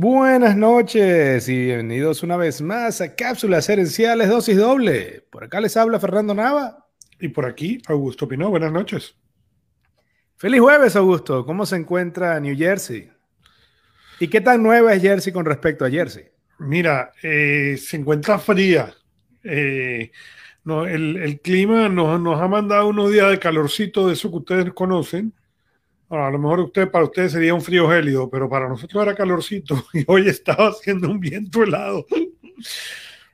Buenas noches y bienvenidos una vez más a Cápsulas Herenciales Dosis Doble. Por acá les habla Fernando Nava. Y por aquí Augusto Pino. Buenas noches. Feliz jueves, Augusto. ¿Cómo se encuentra New Jersey? ¿Y qué tan nueva es Jersey con respecto a Jersey? Mira, eh, se encuentra fría. Eh, no, el, clima nos, nos, ha mandado unos días de calorcito de eso que ustedes conocen. A lo mejor usted, para ustedes sería un frío gélido, pero para nosotros era calorcito y hoy estaba haciendo un viento helado.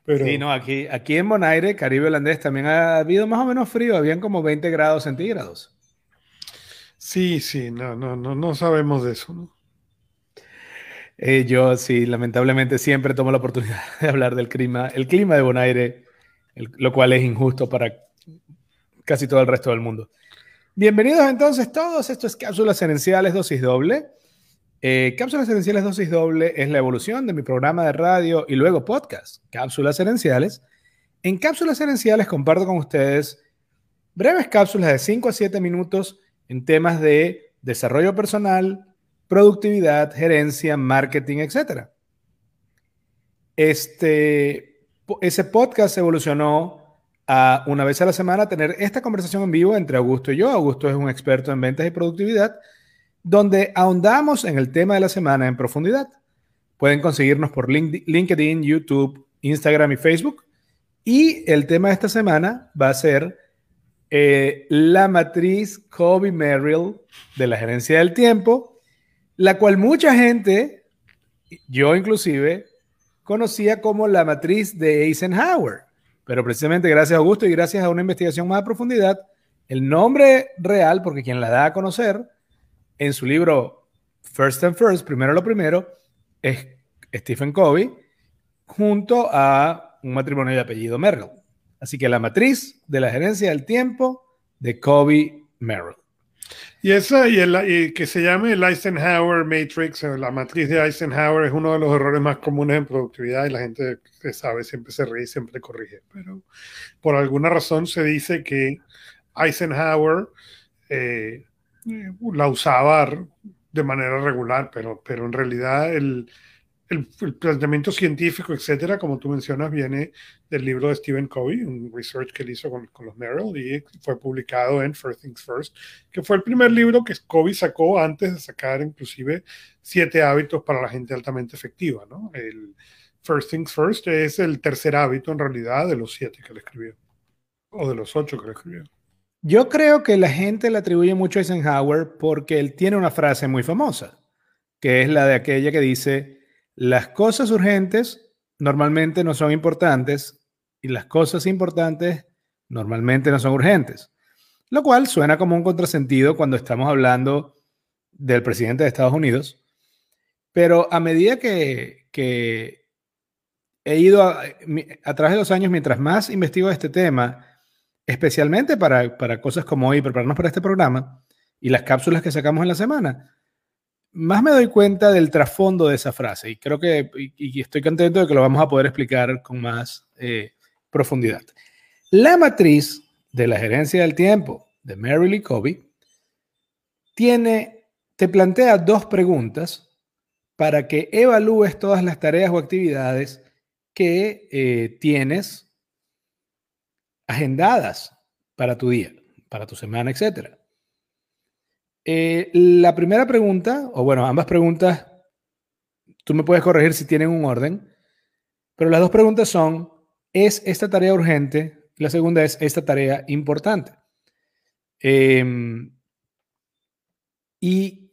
Pero... Sí, no, aquí, aquí en Bonaire, Caribe holandés, también ha habido más o menos frío, habían como 20 grados centígrados. Sí, sí, no, no, no, no sabemos de eso, ¿no? Eh, yo sí, lamentablemente siempre tomo la oportunidad de hablar del clima, el clima de Bonaire, lo cual es injusto para casi todo el resto del mundo. Bienvenidos entonces todos, esto es Cápsulas Herenciales Dosis Doble. Eh, Cápsulas Herenciales Dosis Doble es la evolución de mi programa de radio y luego podcast, Cápsulas Herenciales. En Cápsulas Herenciales comparto con ustedes breves cápsulas de 5 a 7 minutos en temas de desarrollo personal, productividad, gerencia, marketing, etc. Este, ese podcast evolucionó una vez a la semana tener esta conversación en vivo entre Augusto y yo. Augusto es un experto en ventas y productividad, donde ahondamos en el tema de la semana en profundidad. Pueden conseguirnos por LinkedIn, YouTube, Instagram y Facebook. Y el tema de esta semana va a ser eh, la matriz Kobe Merrill de la gerencia del tiempo, la cual mucha gente, yo inclusive, conocía como la matriz de Eisenhower. Pero precisamente gracias a Augusto y gracias a una investigación más a profundidad, el nombre real, porque quien la da a conocer en su libro First and First, primero lo primero, es Stephen Covey, junto a un matrimonio de apellido Merrill. Así que la matriz de la gerencia del tiempo de Kobe Merrill. Y esa, y, el, que se llame el Eisenhower Matrix, la matriz de Eisenhower, es uno de los errores más comunes en productividad y la gente que sabe siempre se ríe y siempre corrige. Pero por alguna razón se dice que Eisenhower eh, la usaba de manera regular, pero, pero en realidad el, el, planteamiento científico, etcétera, como tú mencionas, viene del libro de Stephen Covey, un research que él hizo con, los Merrill y fue publicado en First Things First, que fue el primer libro que Covey sacó antes de sacar inclusive siete hábitos para la gente altamente efectiva, ¿no? El First Things First es el tercer hábito en realidad de los siete que le escribió, o de los ocho que le escribió. Yo creo que la gente le atribuye mucho a Eisenhower porque él tiene una frase muy famosa, que es la de aquella que dice, las cosas urgentes normalmente no son importantes y las cosas importantes normalmente no son urgentes. Lo cual suena como un contrasentido cuando estamos hablando del presidente de Estados Unidos. Pero a medida que, he ido a, través de los años, mientras más investigo este tema, especialmente para, para cosas como hoy, prepararnos para este programa y las cápsulas que sacamos en la semana, más me doy cuenta del trasfondo de esa frase y creo que, y, estoy contento de que lo vamos a poder explicar con más eh, profundidad. La matriz de la gerencia del tiempo de Mary Covey tiene, te plantea dos preguntas para que evalúes todas las tareas o actividades que eh, tienes agendadas para tu día, para tu semana, etcétera. Eh, la primera pregunta, o bueno, ambas preguntas, tú me puedes corregir si tienen un orden, pero las dos preguntas son, ¿es esta tarea urgente? La segunda es, ¿esta tarea importante? Em, y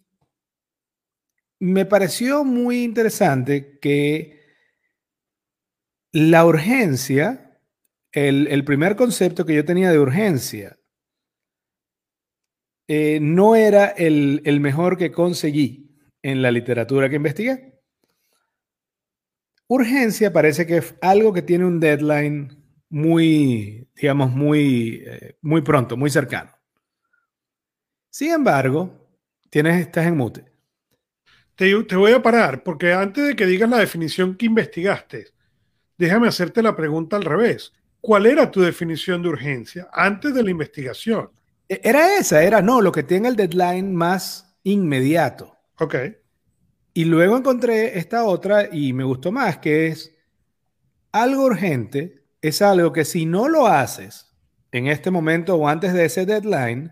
me pareció muy interesante que la urgencia, el primer concepto que yo tenía de urgencia, eh, no era el, mejor que conseguí en la literatura que investigué. Urgencia parece que es algo que tiene un deadline muy, digamos, muy, eh, muy pronto, muy cercano. Sin embargo, tienes, estás en mute. Te, te, voy a parar, porque antes de que digas la definición que investigaste, déjame hacerte la pregunta al revés. ¿Cuál era tu definición de urgencia antes de la investigación? E, era esa, era no, lo que tiene el deadline más inmediato. Ok. Y luego encontré esta otra y me gustó más, que es algo urgente, es algo que si no lo haces en este momento o antes de ese deadline,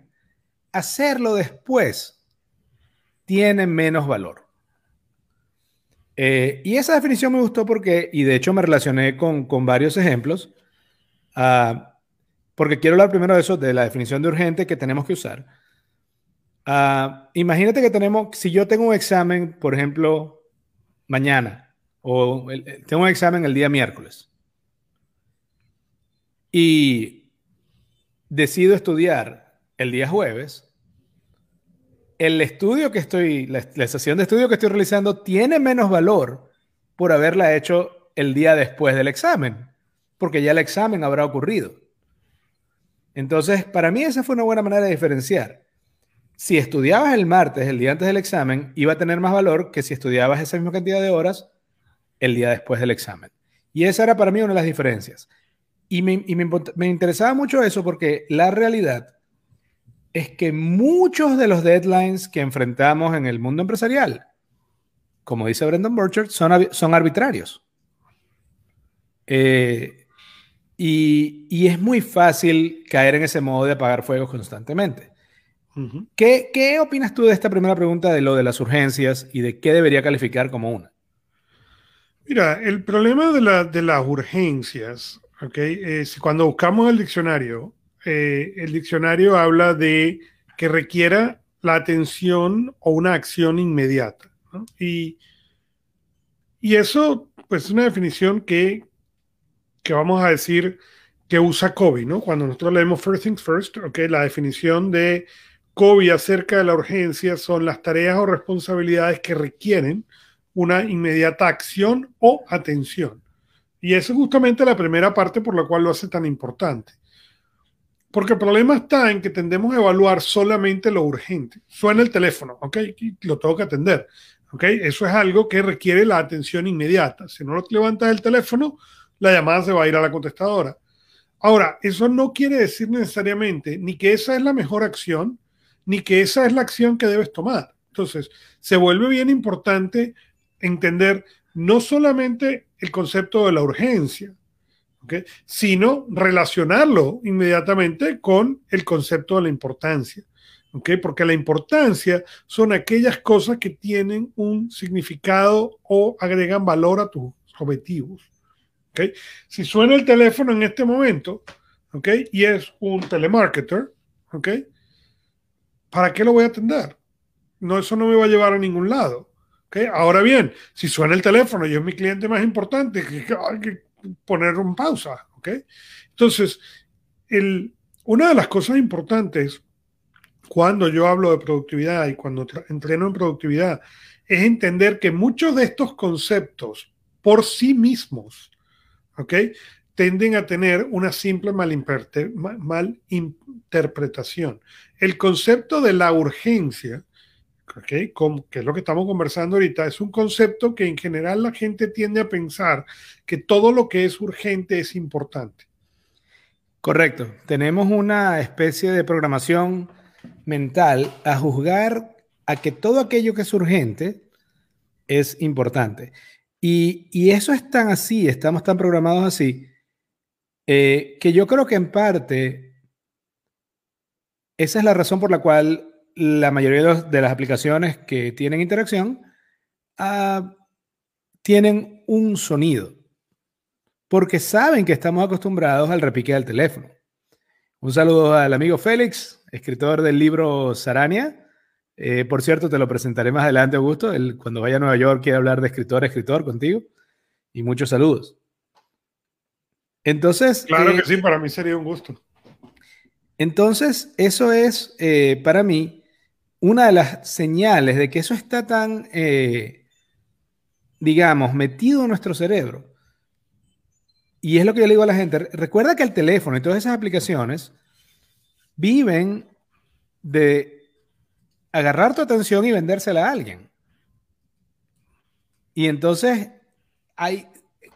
hacerlo después tiene menos valor. Eh, y esa definición me gustó porque, y de hecho me relacioné con, varios ejemplos, ah, porque quiero hablar primero de eso, de la definición de urgente que tenemos que usar. Ah, imagínate que tenemos, si yo tengo un examen, por ejemplo, mañana, o tengo un examen el día miércoles, y decido estudiar el día jueves, el estudio que estoy, la, la estación de estudio que estoy realizando tiene menos valor por haberla hecho el día después del examen, porque ya el examen habrá ocurrido. Entonces, para mí esa fue una buena manera de diferenciar. Si estudiabas el martes, el día antes del examen, iba a tener más valor que si estudiabas esa misma cantidad de horas el día después del examen. Y esa era para mí una de las diferencias. Y me, interesaba mucho eso porque la realidad es que muchos de los deadlines que enfrentamos en el mundo empresarial, como dice Brendan Burchard, son, son arbitrarios. Eh, y, y, es muy fácil caer en ese modo de apagar fuegos constantemente. ¿Qué, ¿Qué, opinas tú de esta primera pregunta de lo de las urgencias y de qué debería calificar como una? Mira, el problema de, la, de las urgencias, ¿ok? Es cuando buscamos el diccionario, eh, el diccionario habla de que requiera la atención o una acción inmediata. Y, y, eso, pues, es una definición que, que vamos a decir que usa Kobe, ¿no? Cuando nosotros leemos First Things First, ¿ok? La definición de Kobe acerca de la urgencia son las tareas o responsabilidades que requieren una inmediata acción o atención. Y esa es justamente la primera parte por la cual lo hace tan importante. Porque el problema está en que tendemos a evaluar solamente lo urgente. Suena el teléfono, ¿ok? Lo tengo que atender, ¿ok? Eso es algo que requiere la atención inmediata. Si no levantas el teléfono, la llamada se va a ir a la contestadora. Ahora, eso no quiere decir necesariamente ni que esa es la mejor acción, ni que esa es la acción que debes tomar. Entonces, se vuelve bien importante entender no solamente el concepto de la urgencia, sino relacionarlo inmediatamente con el concepto de la importancia. Porque la importancia son aquellas cosas que tienen un significado o agregan valor a tus objetivos. Si suena el teléfono en este momento y es un telemarketer, ¿para qué lo voy a atender? No, eso no me va a llevar a ningún lado. Ahora bien, si suena el teléfono y es mi cliente más importante, que, que poner un pausa, ¿ok? Entonces, el, una de las cosas importantes cuando yo hablo de productividad y cuando entreno en productividad es entender que muchos de estos conceptos por sí mismos, ¿ok? Tienden a tener una simple malinterpretación. El concepto de la urgencia que es lo que estamos conversando ahorita, es un concepto que en general la gente tiende a pensar que todo lo que es urgente es importante. Correcto. Tenemos una especie de programación mental a juzgar a que todo aquello que es urgente es importante. Y, eso es tan así, estamos tan programados así, eh, que yo creo que en parte esa es la razón por la cual la mayoría de, las aplicaciones que tienen interacción ah, tienen un sonido, porque saben que estamos acostumbrados al repique del teléfono. Un saludo al amigo Félix, escritor del libro Sarania. Eh, por cierto, te lo presentaré más adelante, Augusto. cuando vaya a Nueva York quiere hablar de escritor a escritor contigo. Y muchos saludos. Entonces. Claro que eh, sí, para mí sería un gusto. Entonces, eso es eh, para mí una de las señales de que eso está tan, digamos, metido en nuestro cerebro. Y es lo que yo le digo a la gente, recuerda que el teléfono y todas esas aplicaciones viven de agarrar tu atención y vendérsela a alguien. Y entonces, hay,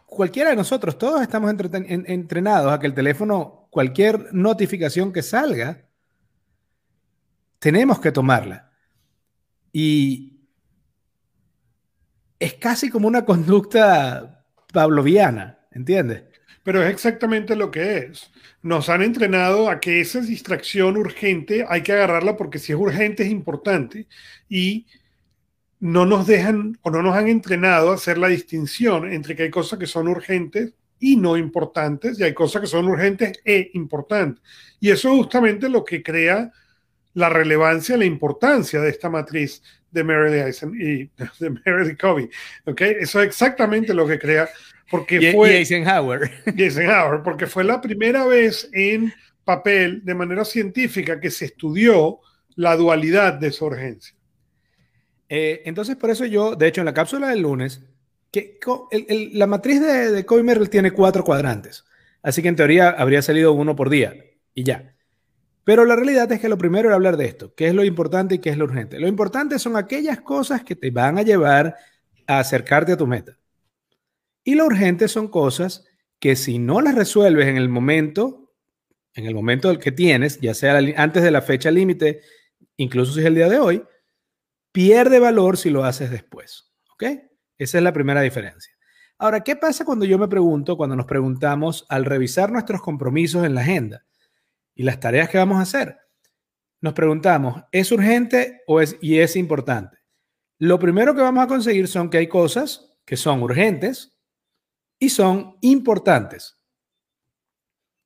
cualquiera de nosotros, todos estamos entrenados a que el teléfono, cualquier notificación que salga, tenemos que tomarla. Y es casi como una conducta pavloviana, ¿entiendes? Pero es exactamente lo que es. Nos han entrenado a que esa distracción urgente hay que agarrarla porque si es urgente es importante y no nos dejan o no nos han entrenado a hacer la distinción entre que hay cosas que son urgentes y no importantes y hay cosas que son urgentes e importantes. Y eso es justamente lo que crea la relevancia, la importancia de esta matriz de Merrill Eisen y de Merrill Covey. ¿okay? Eso es exactamente lo que crea porque fue, Eisenhower. Eisenhower, porque fue la primera vez en papel, de manera científica, que se estudió la dualidad de esa urgencia. Eh, entonces, por eso yo, de hecho, en la cápsula del lunes, que la matriz de, de Merrill tiene cuatro cuadrantes. Así que en teoría habría salido uno por día y ya. Pero la realidad es que lo primero era hablar de esto, qué es lo importante y qué es lo urgente. Lo importante son aquellas cosas que te van a llevar a acercarte a tu meta. Y lo urgente son cosas que si no las resuelves en el momento, en el momento que tienes, ya sea antes de la fecha límite, incluso si es el día de hoy, pierde valor si lo haces después. ¿Ok? Esa es la primera diferencia. Ahora, ¿qué pasa cuando yo me pregunto, cuando nos preguntamos al revisar nuestros compromisos en la agenda y las tareas que vamos a hacer? Nos preguntamos, ¿es urgente o es, y es importante? Lo primero que vamos a conseguir son que hay cosas que son urgentes y son importantes.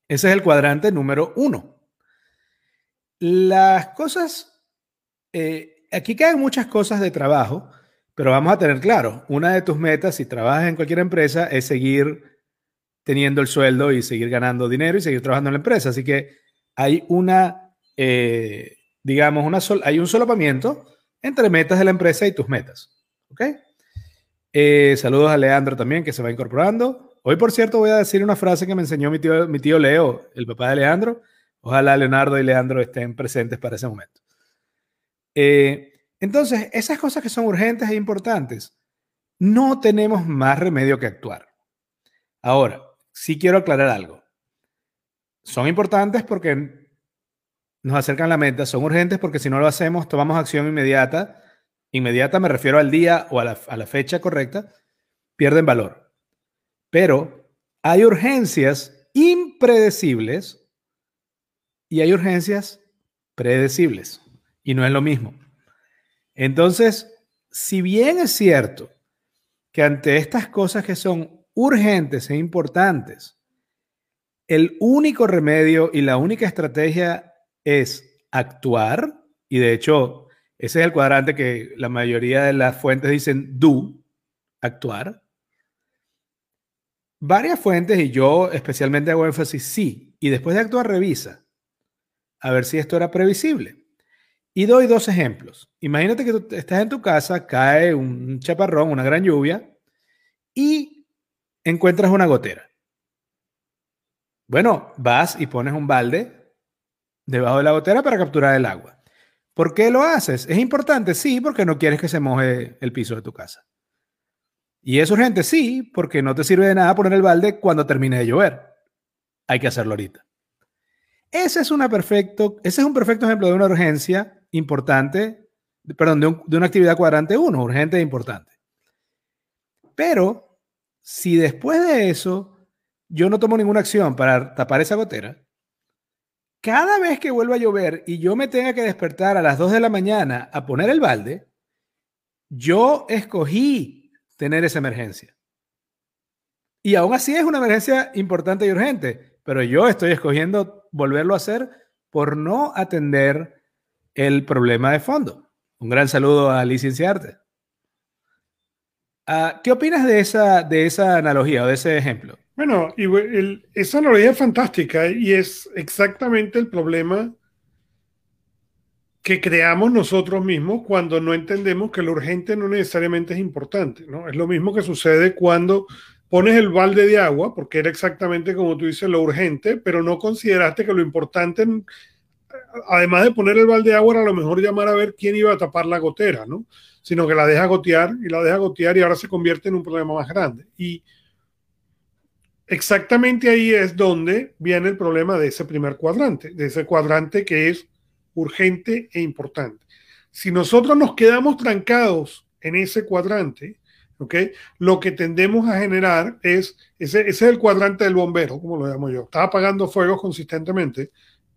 Ese es el cuadrante número uno. Las cosas, eh, aquí caen muchas cosas de trabajo, pero vamos a tener claro, una de tus metas si trabajas en cualquier empresa es seguir teniendo el sueldo y seguir ganando dinero y seguir trabajando en la empresa. Así que hay una, eh, digamos, una hay un solapamiento entre metas de la empresa y tus metas. ¿Ok? Eh, saludos a Leandro también, que se va incorporando. Hoy, por cierto, voy a decir una frase que me enseñó mi tío, mi tío Leo, el papá de Leandro. Ojalá Leonardo y Leandro estén presentes para ese momento. Eh, entonces, esas cosas que son urgentes e importantes, no tenemos más remedio que actuar. Ahora, sí quiero aclarar algo. Son importantes porque nos acercan la meta, son urgentes porque si no lo hacemos, tomamos acción inmediata inmediata me refiero al día o a la, fecha correcta, pierden valor. Pero hay urgencias impredecibles y hay urgencias predecibles. Y no es lo mismo. Entonces, si bien es cierto que ante estas cosas que son urgentes e importantes, el único remedio y la única estrategia es actuar, y de hecho ese es el cuadrante que la mayoría de las fuentes dicen do, actuar. Varias fuentes, y yo especialmente hago énfasis sí, y después de actuar revisa, a ver si esto era previsible. Y doy dos ejemplos. Imagínate que tú estás en tu casa, cae un chaparrón, una gran lluvia, y encuentras una gotera. Bueno, vas y pones un balde debajo de la gotera para capturar el agua. ¿Por qué lo haces? ¿Es importante? Sí, porque no quieres que se moje el piso de tu casa. ¿Y es urgente? Sí, porque no te sirve de nada poner el balde cuando termine de llover. Hay que hacerlo ahorita. Ese es, un perfecto ejemplo de una urgencia importante, perdón, de, de una actividad cuadrante 1, urgente e importante. Pero si después de eso yo no tomo ninguna acción para tapar esa gotera, cada vez que vuelva a llover y yo me tenga que despertar a las 2 de la mañana a poner el balde, yo escogí tener esa emergencia. Y aún así es una emergencia importante y urgente, pero yo estoy escogiendo volverlo a hacer por no atender el problema de fondo. Un gran saludo a Licenciarte. Ah, ¿Qué opinas de esa, de esa analogía o de ese ejemplo? Bueno, y esa analogía es fantástica y es exactamente el problema que creamos nosotros mismos cuando no entendemos que lo urgente no necesariamente es importante, ¿no? Es lo mismo que sucede cuando pones el balde de agua, porque era exactamente como tú dices, lo urgente, pero no consideraste que lo importante, además de poner el balde de agua, era a lo mejor llamar a ver quién iba a tapar la gotera, ¿no? Sino que la deja gotear y la deja gotear y ahora se convierte en un problema más grande. Y Exactamente ahí es donde viene el problema de ese primer cuadrante, de ese cuadrante que es urgente e importante. Si nosotros nos quedamos trancados en ese cuadrante, ¿ok? Lo que tendemos a generar es, ese es el cuadrante del bombero, como lo llamo yo. Está apagando fuegos consistentemente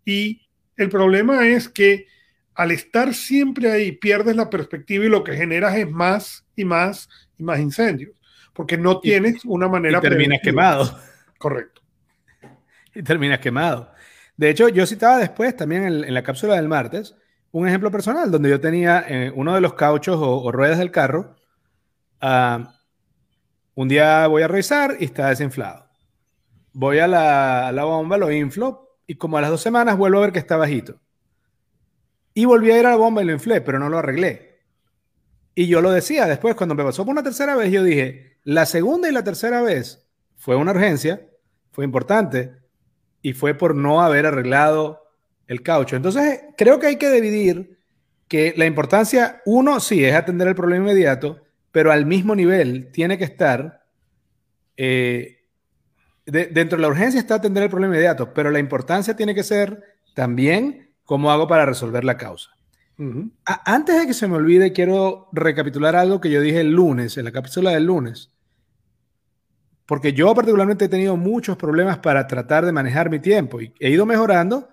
y el problema es que al estar siempre ahí pierdes la perspectiva y lo que generas es más y más y más incendios, porque no tienes una manera... Y terminas quemado. Correcto. Y terminas quemado. De hecho, yo citaba después también en, la cápsula del martes un ejemplo personal donde yo tenía eh, uno de los cauchos o, ruedas del carro. Ah, un día voy a revisar y está desinflado. Voy a la, a la bomba, lo inflo y como a las dos semanas vuelvo a ver que está bajito. Y volví a ir a la bomba y lo inflé, pero no lo arreglé. Y yo lo decía después, cuando me pasó por una tercera vez, yo dije, la segunda y la tercera vez fue una urgencia, fue importante, y fue por no haber arreglado el caucho. Entonces, creo que hay que dividir que la importancia, uno, sí, es atender el problema inmediato, pero al mismo nivel tiene que estar, eh, dentro de la urgencia está atender el problema inmediato, pero la importancia tiene que ser también ¿Cómo hago para resolver la causa? Antes de que se me olvide, quiero recapitular algo que yo dije el lunes, en la cápsula del lunes. Porque yo particularmente he tenido muchos problemas para tratar de manejar mi tiempo y he ido mejorando,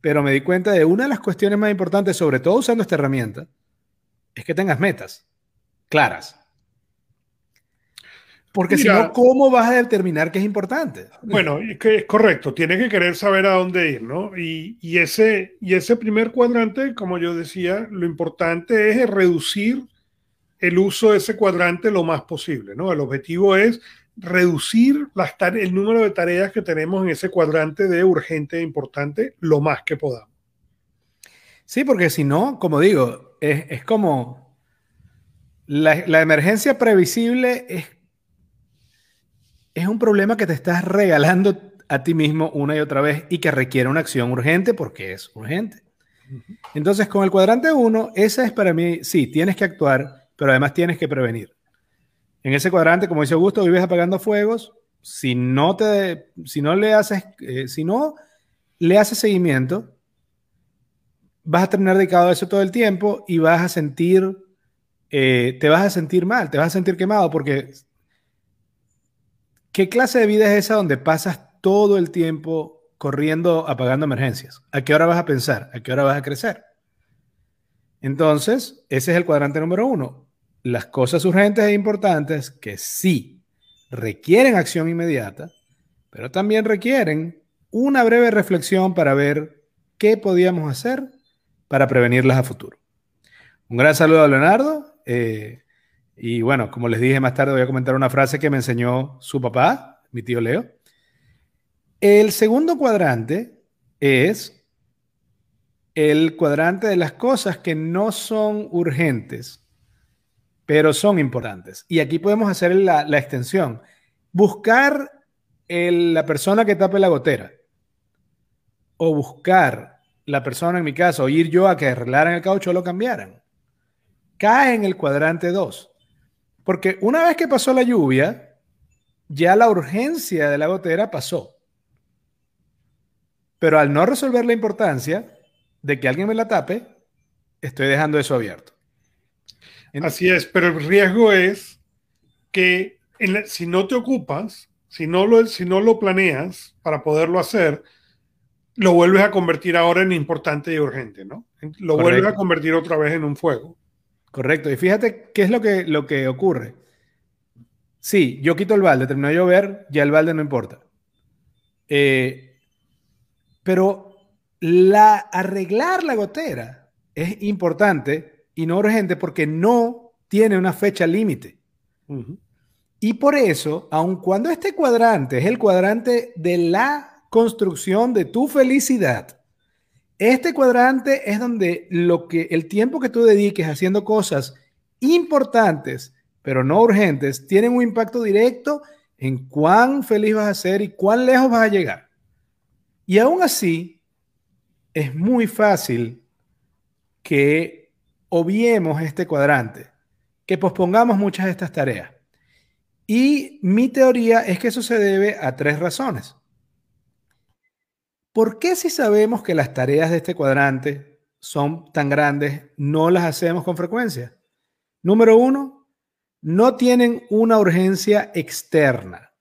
pero me di cuenta de una de las cuestiones más importantes, sobre todo usando esta herramienta, es que tengas metas claras. Porque si no, ¿cómo vas a determinar que es importante? Bueno, que es correcto, tienes que querer saber a dónde ir, ¿no? Y, ese, y ese primer cuadrante, como yo decía, lo importante es reducir el uso de ese cuadrante lo más posible, ¿no? El objetivo es reducir las el número de tareas que tenemos en ese cuadrante de urgente e importante lo más que podamos. Sí, porque si no, como digo, es, como la, la emergencia previsible es es un problema que te estás regalando a ti mismo una y otra vez y que requiere una acción urgente porque es urgente. Entonces, con el cuadrante 1, esa es para mí, sí, tienes que actuar, pero además tienes que prevenir. En ese cuadrante, como dice Augusto, vives apagando fuegos. Si no, te, si no le haces, eh, si no le haces seguimiento, vas a terminar dedicado a eso todo el tiempo y vas a sentir, eh, te vas a sentir mal, te vas a sentir quemado porque ¿Qué clase de vida es esa donde pasas todo el tiempo corriendo, apagando emergencias? ¿A qué hora vas a pensar? ¿A qué hora vas a crecer? Entonces, ese es el cuadrante número uno. Las cosas urgentes e importantes que sí requieren acción inmediata, pero también requieren una breve reflexión para ver qué podíamos hacer para prevenirlas a futuro. Un gran saludo a Leonardo. Eh, y bueno, como les dije más tarde, voy a comentar una frase que me enseñó su papá, mi tío Leo. El segundo cuadrante es el cuadrante de las cosas que no son urgentes, pero son importantes. Y aquí podemos hacer la, extensión. Buscar la persona que tape la gotera. O buscar la persona, en mi caso, o ir yo a que arreglaran el caucho o lo cambiaran. Cae en el cuadrante 2. Porque una vez que pasó la lluvia, ya la urgencia de la gotera pasó. Pero al no resolver la importancia de que alguien me la tape, estoy dejando eso abierto. Así es, pero el riesgo es que si no te ocupas, si no, lo, si no lo planeas para poderlo hacer, lo vuelves a convertir ahora en importante y urgente, ¿no? Lo vuelves a convertir otra vez en un fuego. Correcto. Y fíjate qué es lo que, lo que ocurre. Sí, yo quito el balde, terminó de llover, ya el balde no importa. Eh, pero la, arreglar la gotera es importante y no urgente porque no tiene una fecha límite. Y por eso, aun cuando este cuadrante es el cuadrante de la construcción de tu felicidad, este cuadrante es donde lo que el tiempo que tú dediques haciendo cosas importantes, pero no urgentes, tienen un impacto directo en cuán feliz vas a ser y cuán lejos vas a llegar. Y aún así, es muy fácil que obviemos este cuadrante, que pospongamos muchas de estas tareas. Y mi teoría es que eso se debe a tres razones. ¿Por qué si sabemos que las tareas de este cuadrante son tan grandes, no las hacemos con frecuencia? Número uno, no tienen una urgencia externa.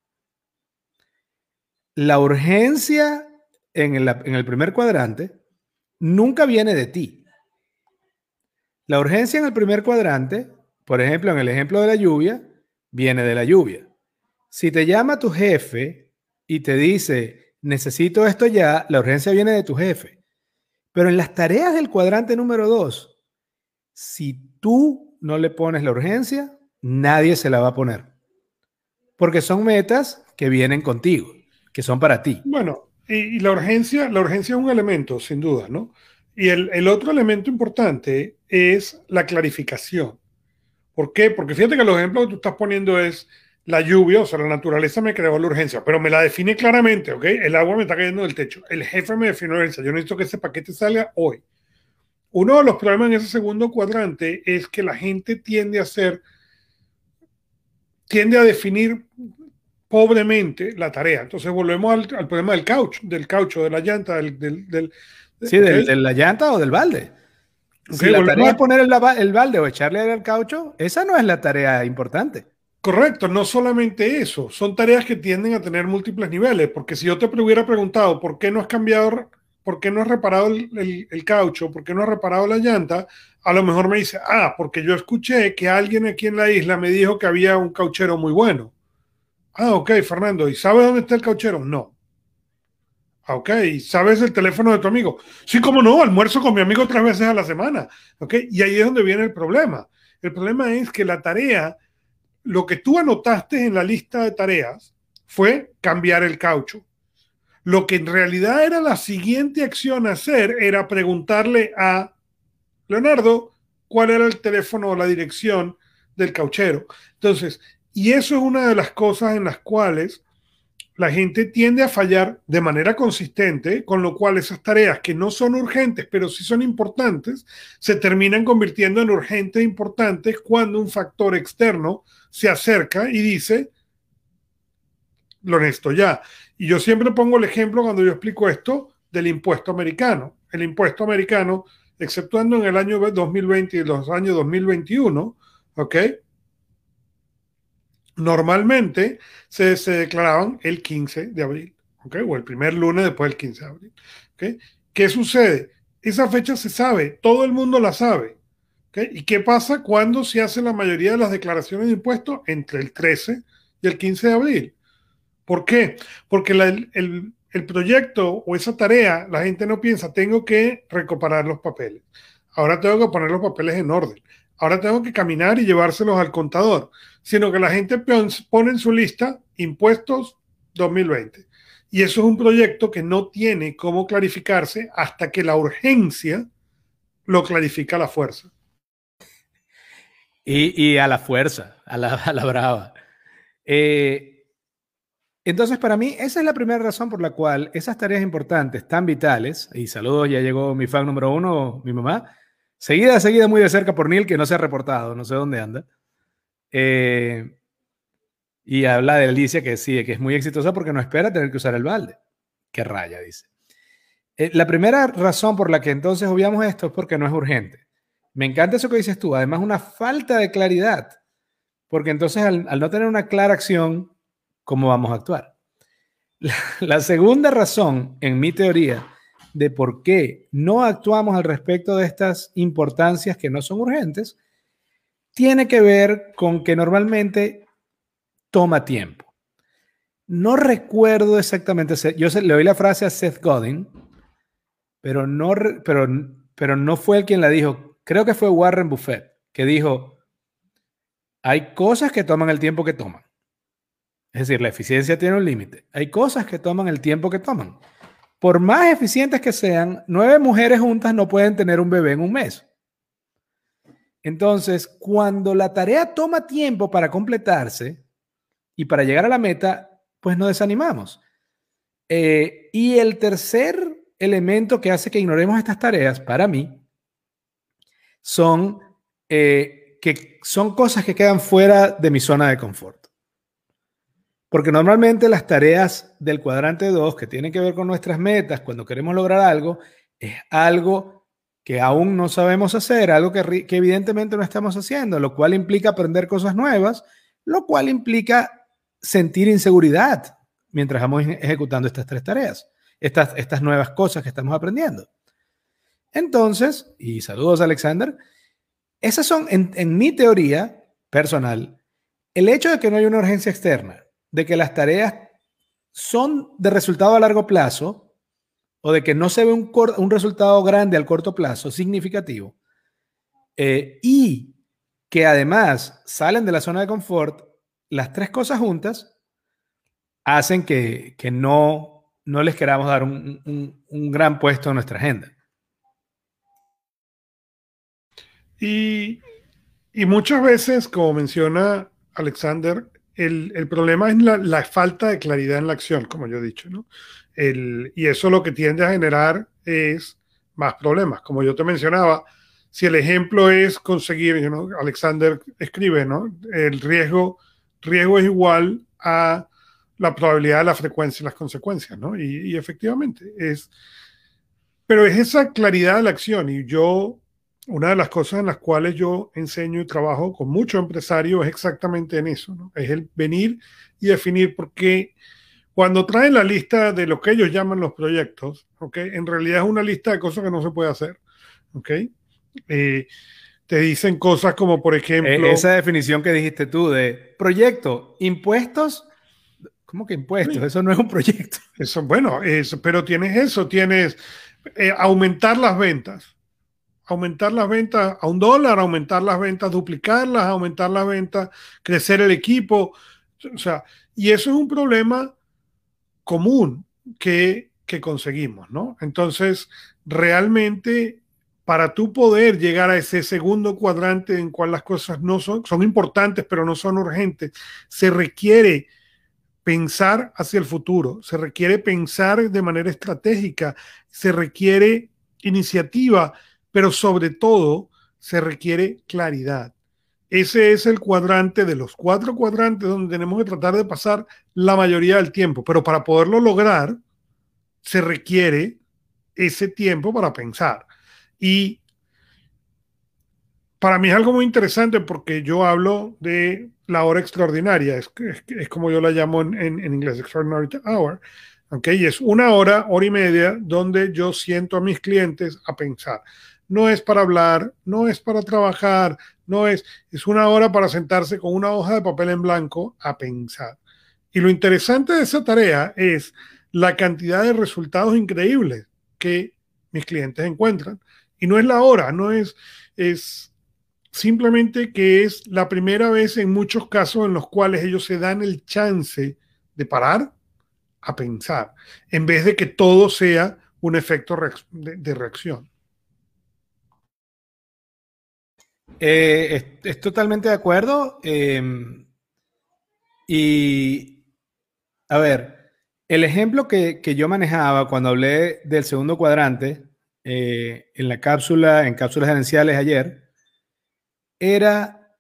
La urgencia en el, en el primer cuadrante nunca viene de ti. La urgencia en el primer cuadrante, por ejemplo, en el ejemplo de la lluvia, viene de la lluvia. Si te llama tu jefe y te dice, necesito esto ya, la urgencia viene de tu jefe. Pero en las tareas del cuadrante número dos, si tú no le pones la urgencia, nadie se la va a poner. Porque son metas que vienen contigo, que son para ti. Bueno, y, la urgencia, la urgencia es un elemento, sin duda, ¿no? Y el, el, otro elemento importante es la clarificación. ¿Por qué? Porque fíjate que los ejemplos que tú estás poniendo es la lluvia, o sea, la naturaleza me creó la urgencia, pero me la define claramente, ¿ok? El agua me está cayendo del techo. El jefe me define la urgencia. Yo necesito que ese paquete salga hoy. Uno de los problemas en ese segundo cuadrante es que la gente tiende a hacer, tiende a definir pobremente la tarea. Entonces volvemos al, problema del caucho, del caucho, de la llanta, del... del, sí, de la llanta o del balde. si la tarea es poner el, el, balde o echarle el caucho, esa no es la tarea importante. Correcto, no solamente eso, son tareas que tienden a tener múltiples niveles, porque si yo te hubiera preguntado por qué no has cambiado ¿por qué no has reparado el, caucho? ¿Por qué no has reparado la llanta? A lo mejor me dice, ah, porque yo escuché que alguien aquí en la isla me dijo que había un cauchero muy bueno. Ah, ok, Fernando, ¿y sabes dónde está el cauchero? No. Ah, ok, ¿sabes el teléfono de tu amigo? Sí, como no, almuerzo con mi amigo tres veces a la semana. Ok, y ahí es donde viene el problema. El problema es que la tarea, lo que tú anotaste en la lista de tareas fue cambiar el caucho lo que en realidad era la siguiente acción a hacer era preguntarle a Leonardo cuál era el teléfono o la dirección del cauchero. Entonces, y eso es una de las cosas en las cuales la gente tiende a fallar de manera consistente, con lo cual esas tareas que no son urgentes, pero sí son importantes, se terminan convirtiendo en urgentes e importantes cuando un factor externo se acerca y dice, lo necesito ya. Y yo siempre pongo el ejemplo cuando yo explico esto del impuesto americano. El impuesto americano, exceptuando en el año 2020 y los años 2021, ¿ok? Normalmente se, se declaraban el 15 de abril, ¿ok? O el primer lunes después del 15 de abril, ¿ok? ¿Qué sucede? Esa fecha se sabe, todo el mundo la sabe. ¿Y qué pasa cuando se hace la mayoría de las declaraciones de impuestos entre el 13 y el 15 de abril? ¿Por qué? Porque el, proyecto o esa tarea, la gente no piensa, tengo que recuperar los papeles. Ahora tengo que poner los papeles en orden. Ahora tengo que caminar y llevárselos al contador. Sino que la gente pone en su lista impuestos 2020. Y eso es un proyecto que no tiene cómo clarificarse hasta que la urgencia lo clarifica la fuerza. Y, a la fuerza, a la, brava. Eh, entonces, para mí, esa es la primera razón por la cual esas tareas importantes, tan vitales, y saludos, ya llegó mi fan número uno, mi mamá, seguida, seguida muy de cerca por Neil, que no se ha reportado, no sé dónde anda. Eh, y habla de Alicia, que sí, que es muy exitosa porque no espera tener que usar el balde. Qué raya, dice. Eh, la primera razón por la que entonces obviamos esto es porque no es urgente. Me encanta eso que dices tú. Además, una falta de claridad. Porque entonces, al no tener una clara acción, cómo vamos a actuar. La, segunda razón, en mi teoría, de por qué no actuamos al respecto de estas importancias que no son urgentes, tiene que ver con que normalmente toma tiempo. No recuerdo exactamente, yo le oí la frase a Seth Godin, pero no, pero, no fue el quien la dijo. Creo que fue Warren Buffett, que dijo, hay cosas que toman el tiempo que toman. Es decir, la eficiencia tiene un límite. Hay cosas que toman el tiempo que toman. Por más eficientes que sean, nueve mujeres juntas no pueden tener un bebé en un mes. Entonces, cuando la tarea toma tiempo para completarse y para llegar a la meta, pues nos desanimamos. Eh, y el tercer elemento que hace que ignoremos estas tareas, para mí, son eh, que son cosas que quedan fuera de mi zona de confort. Porque normalmente las tareas del cuadrante 2 que tienen que ver con nuestras metas, cuando queremos lograr algo, es algo que aún no sabemos hacer, algo que, evidentemente no estamos haciendo, lo cual implica aprender cosas nuevas, lo cual implica sentir inseguridad mientras vamos ejecutando estas tres tareas, estas, estas nuevas cosas que estamos aprendiendo. Entonces, y saludos Alexander, esas son, en, mi teoría personal, el hecho de que no hay una urgencia externa, de que las tareas son de resultado a largo plazo o de que no se ve un, resultado grande al corto plazo, significativo, eh, y que además salen de la zona de confort, las tres cosas juntas hacen que, no, les queramos dar un, un, gran puesto en nuestra agenda. Y, muchas veces, como menciona Alexander, el, problema es la, falta de claridad en la acción, como yo he dicho, ¿no? El, y eso lo que tiende a generar es más problemas. Como yo te mencionaba, si el ejemplo es conseguir, ¿no? Alexander escribe, ¿no? El riesgo, riesgo es igual a la probabilidad, la frecuencia y las consecuencias, ¿no? Y, y efectivamente es, pero es esa claridad de la acción y yo una de las cosas en las cuales yo enseño y trabajo con muchos empresarios es exactamente en eso, ¿no? Es el venir y definir, porque cuando traen la lista de lo que ellos llaman los proyectos, ¿ok? En realidad es una lista de cosas que no se puede hacer, ¿ok? Eh, te dicen cosas como, por ejemplo... E-, esa definición que dijiste tú de proyecto, impuestos, ¿cómo que impuestos? Eso no es un proyecto. Eso, bueno, eso, pero tienes eso, tienes eh, aumentar las ventas aumentar las ventas a un dólar, aumentar las ventas, duplicarlas, aumentar las ventas, crecer el equipo. O sea, y eso es un problema común que, que conseguimos, ¿no? Entonces, realmente, para tú poder llegar a ese segundo cuadrante en cual las cosas no son, son importantes, pero no son urgentes, se requiere pensar hacia el futuro, se requiere pensar de manera estratégica, se requiere iniciativa pero sobre todo se requiere claridad. Ese es el cuadrante de los cuatro cuadrantes donde tenemos que tratar de pasar la mayoría del tiempo, pero para poderlo lograr se requiere ese tiempo para pensar. Y para mí es algo muy interesante porque yo hablo de la hora extraordinaria, es, como yo la llamo en inglés, extraordinary hour, ¿ok? Y es una hora, hora y media, donde yo siento a mis clientes a pensar no es para hablar, no es para trabajar, no es, es una hora para sentarse con una hoja de papel en blanco a pensar. Y lo interesante de esa tarea es la cantidad de resultados increíbles que mis clientes encuentran. Y no es la hora, no es, es simplemente que es la primera vez en muchos casos en los cuales ellos se dan el chance de parar a pensar, en vez de que todo sea un efecto de reacción. Eh, es, totalmente de acuerdo. Eh, y, a ver, el ejemplo que, que, yo manejaba cuando hablé del segundo cuadrante eh, en la cápsula, en cápsulas gerenciales ayer, era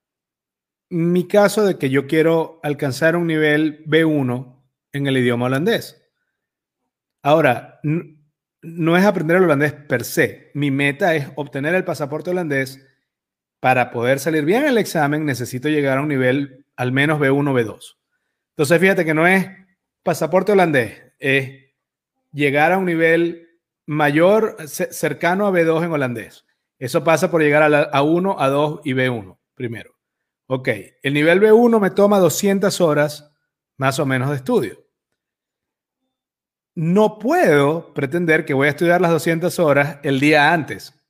mi caso de que yo quiero alcanzar un nivel B1 en el idioma holandés. Ahora, no es aprender el holandés per se. Mi meta es obtener el pasaporte holandés para poder salir bien el examen necesito llegar a un nivel al menos B1, B2. Entonces, fíjate que no es pasaporte holandés, es llegar a un nivel mayor, cercano a B2 en holandés. Eso pasa por llegar a, la, a 1, a 2 y B1 primero. Ok, el nivel B1 me toma 200 horas más o menos de estudio. No puedo pretender que voy a estudiar las 200 horas el día antes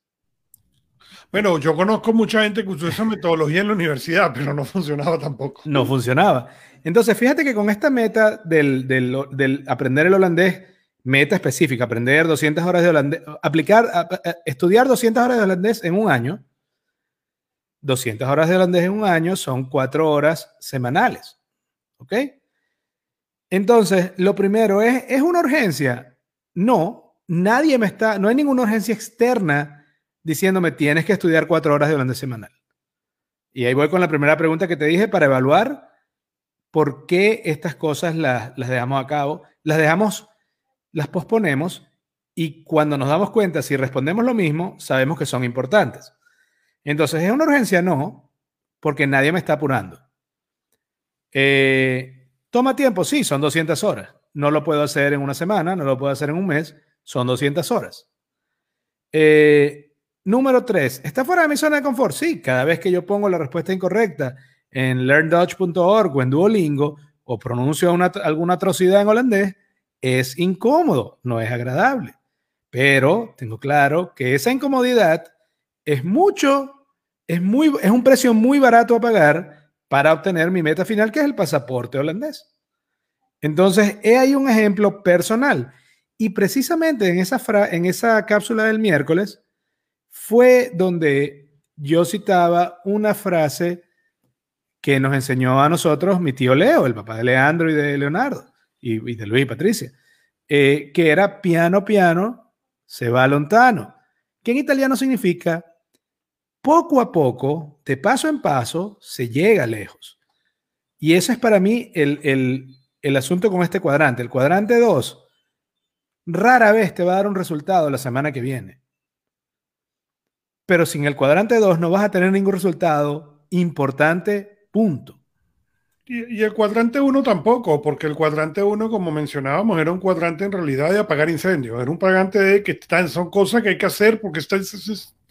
bueno, yo conozco mucha gente que usó esa metodología en la universidad, pero no funcionaba tampoco. No funcionaba. Entonces, fíjate que con esta meta del, del, aprender el holandés, meta específica, aprender 200 horas de holandés, aplicar, estudiar 200 horas de holandés en un año, 200 horas de holandés en un año son cuatro horas semanales. ¿Ok? Entonces, lo primero es, ¿es una urgencia? No, nadie me está, no hay ninguna urgencia externa diciéndome tienes que estudiar cuatro horas de holandés semanal. Y ahí voy con la primera pregunta que te dije para evaluar por qué estas cosas las, las dejamos a cabo, las dejamos, las posponemos Y cuando nos damos cuenta, si respondemos lo mismo, sabemos que son importantes. Entonces, ¿es una urgencia? No, porque nadie me está apurando. Eh, ¿Toma tiempo? Sí, son 200 horas. No lo puedo hacer en una semana, no lo puedo hacer en un mes, son 200 horas. Eh, número 3, ¿está fuera de mi zona de confort? Sí, cada vez que yo pongo la respuesta incorrecta en learndutch.org o en Duolingo o pronuncio alguna atrocidad en holandés, es incómodo, no es agradable. Pero tengo claro que esa incomodidad es mucho, es, muy, es un precio muy barato a pagar para obtener mi meta final, que es el pasaporte holandés. Entonces, he ahí un ejemplo personal. Y precisamente en esa, en esa cápsula del miércoles fue donde yo citaba una frase que nos enseñó a nosotros mi tío Leo, el papá de Leandro y de Leonardo, y, de Luis y Patricia, eh, que era piano, piano, se va lontano, que en italiano significa poco a poco, de paso en paso, se llega lejos. Y eso es para mí el, el, el asunto con este cuadrante. El cuadrante 2 rara vez te va a dar un resultado la semana que viene. Pero sin el cuadrante 2 no vas a tener ningún resultado importante, punto. Y, el cuadrante 1 tampoco, porque el cuadrante 1, como mencionábamos, era un cuadrante en realidad de apagar incendios. Era un cuadrante de que son cosas que hay que hacer porque están,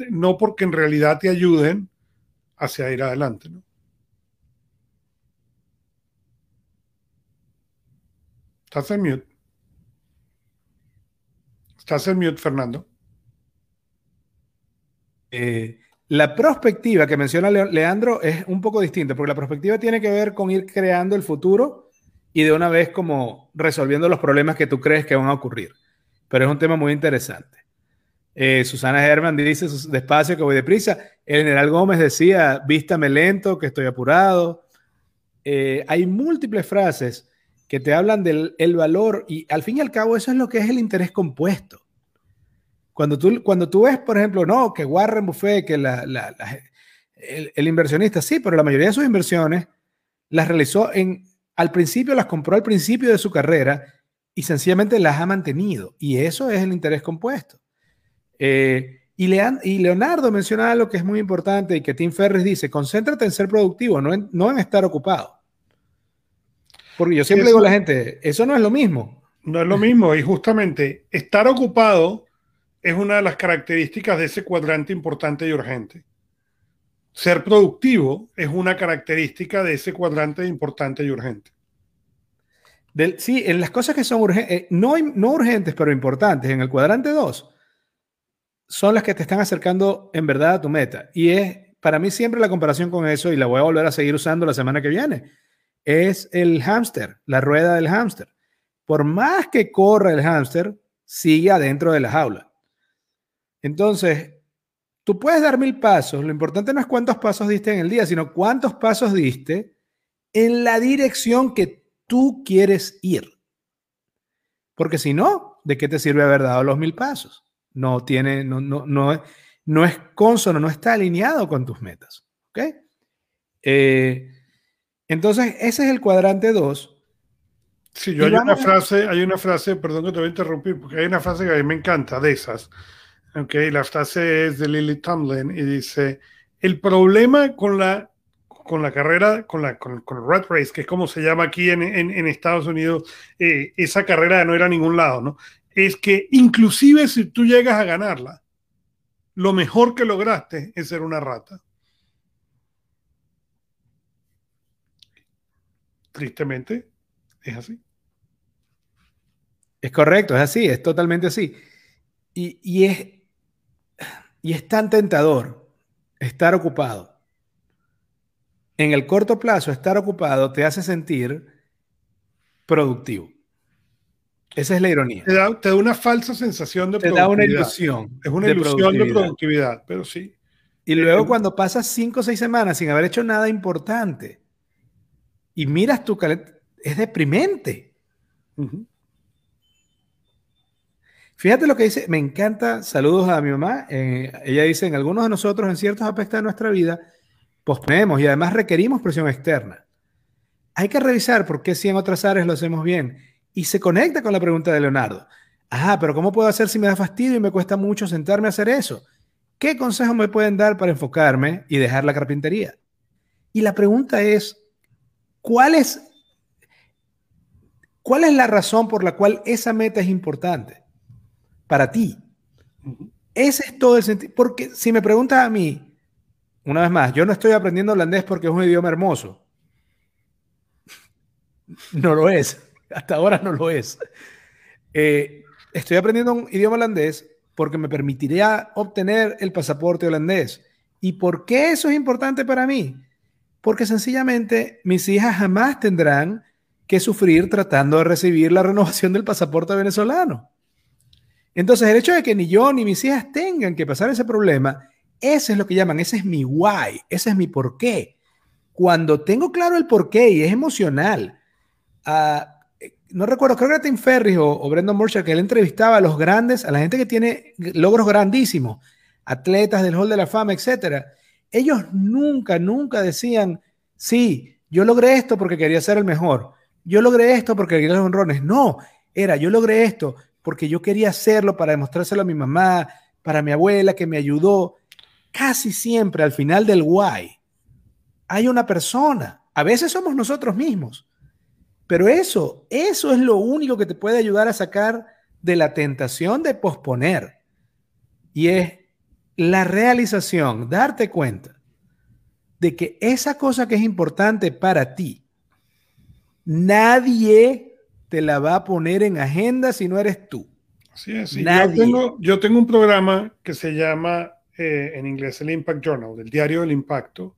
no porque en realidad te ayuden hacia ir adelante. Estás en mute. Estás en mute, Fernando. Eh, la perspectiva que menciona Leandro es un poco distinta, porque la perspectiva tiene que ver con ir creando el futuro y de una vez como resolviendo los problemas que tú crees que van a ocurrir. Pero es un tema muy interesante. Eh, Susana Herman dice, despacio que voy deprisa. El general Gómez decía, vístame lento, que estoy apurado. Eh, hay múltiples frases que te hablan del el valor y al fin y al cabo eso es lo que es el interés compuesto. Cuando tú, cuando tú ves, por ejemplo, no, que Warren Buffett, que la, el, inversionista, sí, pero la mayoría de sus inversiones las realizó en, al principio, las compró al principio de su carrera y sencillamente las ha mantenido. Y eso es el interés compuesto. Eh, y, y, Leonardo menciona algo que es muy importante y que Tim Ferris dice, concéntrate en ser productivo, no en, no en estar ocupado. Porque yo siempre digo a la gente, eso no es lo mismo. No es lo mismo. Y justamente estar ocupado es una de las características de ese cuadrante importante y urgente. Ser productivo es una característica de ese cuadrante importante y urgente. sí, en las cosas que son urgentes, eh, no, no urgentes, pero importantes, en el cuadrante 2, son las que te están acercando en verdad a tu meta. Y es para mí siempre la comparación con eso, y la voy a volver a seguir usando la semana que viene, es el hámster, la rueda del hámster. Por más que corra el hámster, sigue adentro de la jaula. Entonces, tú puedes dar mil pasos, lo importante no es cuántos pasos diste en el día, sino cuántos pasos diste en la dirección que tú quieres ir. Porque si no, ¿de qué te sirve haber dado los mil pasos? No tiene, no, no, no, no es consono, no está alineado con tus metas. ¿Ok? Eh, entonces, ese es el cuadrante 2. Sí, yo hay una frase, hay una frase, perdón que te voy a interrumpir, porque hay una frase que a mí me encanta de esas, Okay, la frase es de Lily Tomlin y dice, el problema con la, con la carrera, con, la, con, el rat race, que es como se llama aquí en, en, Estados Unidos, eh, esa carrera no ir a ningún lado, ¿no? Es que inclusive si tú llegas a ganarla, lo mejor que lograste es ser una rata. Tristemente, es así. Es correcto, es así, es totalmente así. Y, y es, y es tan tentador estar ocupado. En el corto plazo, estar ocupado te hace sentir productivo. Esa es la ironía. Te da, una falsa sensación de te productividad. Te da una ilusión. Es una ilusión de productividad, pero sí. Y luego cuando pasas cinco o seis semanas sin haber hecho nada importante y miras tu calendario, es deprimente. Fíjate lo que dice, me encanta, saludos a mi mamá. Eh, ella dice, en algunos de nosotros, en ciertos aspectos de nuestra vida, posponemos y además requerimos presión externa. Hay que revisar por qué si en otras áreas lo hacemos bien. Y se conecta con la pregunta de Leonardo. Ajá, pero ¿cómo puedo hacer si me da fastidio y me cuesta mucho sentarme a hacer eso? ¿Qué consejos me pueden dar para enfocarme y dejar la carpintería? Y la pregunta es, ¿cuál es, cuál es la razón por la cual esa meta es importante para ti? Ese es todo el sentido. Porque si me preguntas a mí, una vez más, yo no estoy aprendiendo holandés porque es un idioma hermoso. No lo es. Hasta ahora no lo es. Eh, estoy aprendiendo un idioma holandés porque me permitiría obtener el pasaporte holandés. ¿Y por qué eso es importante para mí? Porque sencillamente mis hijas jamás tendrán que sufrir tratando de recibir la renovación del pasaporte venezolano. Entonces, el hecho de que ni yo ni mis hijas tengan que pasar ese problema, ese es lo que llaman, ese es mi why, ese es mi por qué. Cuando tengo claro el por qué y es emocional, uh, no recuerdo, creo que era Tim Ferris o, Brendan Marshall, que él entrevistaba a los grandes, a la gente que tiene logros grandísimos, atletas del Hall de la Fama, etcétera. Ellos nunca, nunca decían, sí, yo logré esto porque quería ser el mejor. Yo logré esto porque quería los honrones. No, era, yo logré esto porque yo quería hacerlo para demostrárselo a mi mamá, para mi abuela que me ayudó. Casi siempre al final del why hay una persona. A veces somos nosotros mismos pero eso, eso es lo único que te puede ayudar a sacar de la tentación de posponer. Y es la realización, darte cuenta de que esa cosa que es importante para ti, nadie te la va a poner en agenda si no eres tú. Así es. Yo, tengo, yo, tengo, un programa que se llama eh, en inglés el Impact Journal, del Diario del Impacto,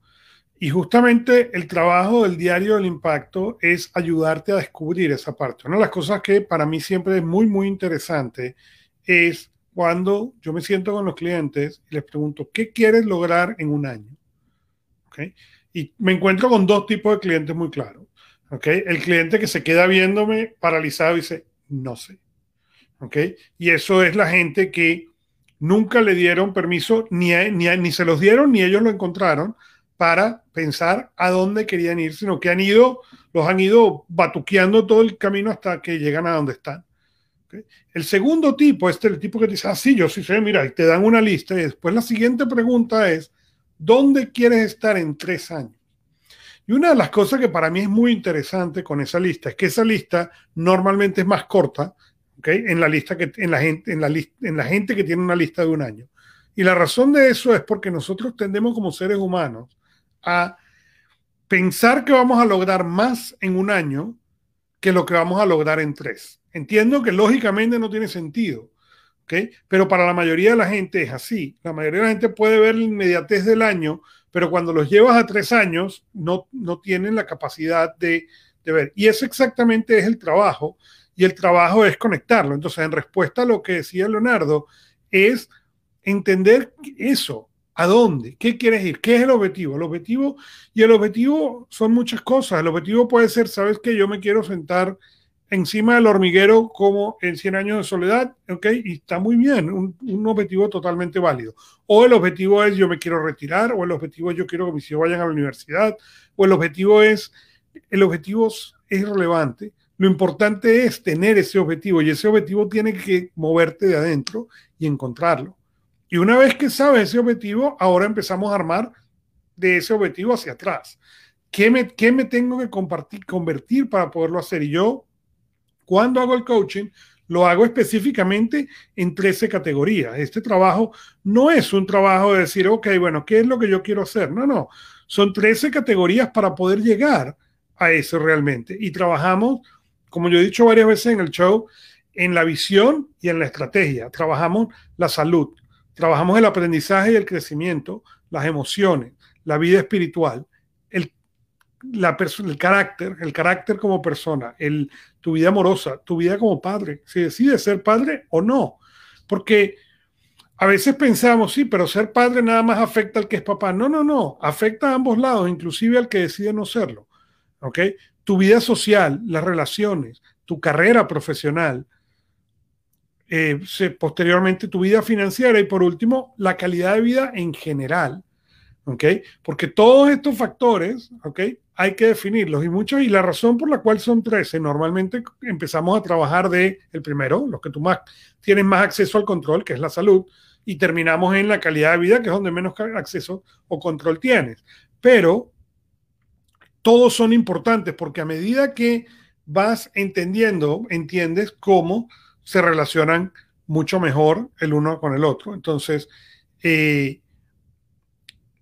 y justamente el trabajo del diario del impacto es ayudarte a descubrir esa parte. Una de las cosas que para mí siempre es muy, muy interesante es cuando yo me siento con los clientes y les pregunto, ¿qué quieres lograr en un año? ¿Okay? Y me encuentro con dos tipos de clientes muy claros. El cliente que se queda viéndome paralizado dice, no sé. Y eso es la gente que nunca le dieron permiso, ni, ni, ni se los dieron, ni ellos lo encontraron para pensar a dónde querían ir, sino que han ido, los han ido batuqueando todo el camino hasta que llegan a donde están. El segundo tipo, este el tipo que dice, ah, sí, yo sí sé, mira, y te dan una lista y después la siguiente pregunta es, ¿dónde quieres estar en tres años? Y una de las cosas que para mí es muy interesante con esa lista es que esa lista normalmente es más corta, ¿okay? En la lista que en la gente en la en la gente que tiene una lista de un año. Y la razón de eso es porque nosotros tendemos como seres humanos a pensar que vamos a lograr más en un año que lo que vamos a lograr en tres. Entiendo que lógicamente no tiene sentido, ¿ok? Pero para la mayoría de la gente es así. La mayoría de la gente puede ver la inmediatez del año, pero cuando los llevas a tres años no, no tienen la capacidad de, de ver. Y eso exactamente es el trabajo, y el trabajo es conectarlo. Entonces, en respuesta a lo que decía Leonardo, es entender eso, ¿A dónde? ¿Qué quieres ir? ¿Qué es el objetivo? El objetivo, y el objetivo son muchas cosas. El objetivo puede ser, ¿sabes que Yo me quiero sentar encima del hormiguero como en 100 años de soledad, ¿ok? Y está muy bien, un, un, objetivo totalmente válido. O el objetivo es yo me quiero retirar, o el objetivo es yo quiero que mis hijos vayan a la universidad, o el objetivo es, el objetivo es irrelevante. Lo importante es tener ese objetivo y ese objetivo tiene que moverte de adentro y encontrarlo. Y una vez que sabes ese objetivo, ahora empezamos a armar de ese objetivo hacia atrás. ¿Qué me, qué me tengo que compartir, convertir para poderlo hacer? Y yo, cuando hago el coaching, lo hago específicamente en 13 categorías. Este trabajo no es un trabajo de decir, ok, bueno, ¿qué es lo que yo quiero hacer? No, no. Son 13 categorías para poder llegar a eso realmente. Y trabajamos, como yo he dicho varias veces en el show, en la visión y en la estrategia. Trabajamos la salud, Trabajamos el aprendizaje y el crecimiento, las emociones, la vida espiritual, la el carácter, el carácter como persona, el, tu vida amorosa, tu vida como padre, si decides ser padre o no. Porque a veces pensamos, sí, pero ser padre nada más afecta al que es papá. No, no, no, afecta a ambos lados, inclusive al que decide no serlo. ¿Ok? Tu vida social, las relaciones, tu carrera profesional, eh, posteriormente tu vida financiera y por último la calidad de vida en general. ¿Ok? Porque todos estos factores, ¿ok? Hay que definirlos y muchos, y la razón por la cual son 13, normalmente empezamos a trabajar de el primero, los que tú más tienes más acceso al control, que es la salud, y terminamos en la calidad de vida, que es donde menos acceso o control tienes. Pero todos son importantes porque a medida que vas entendiendo, entiendes cómo se relacionan mucho mejor el uno con el otro. Entonces, eh,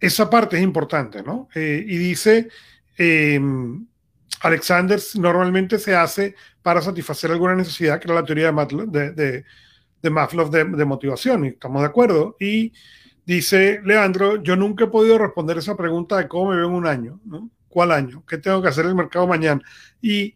esa parte es importante, ¿no? Eh, y dice, em, Alexander normalmente se hace para satisfacer alguna necesidad, que era la teoría de, Matlow, de, de, de, motivación, y estamos de acuerdo. Y dice Leandro, yo nunca he podido responder esa pregunta de cómo me veo en un año. ¿Cuál año? ¿Qué tengo que hacer en el mercado mañana? Y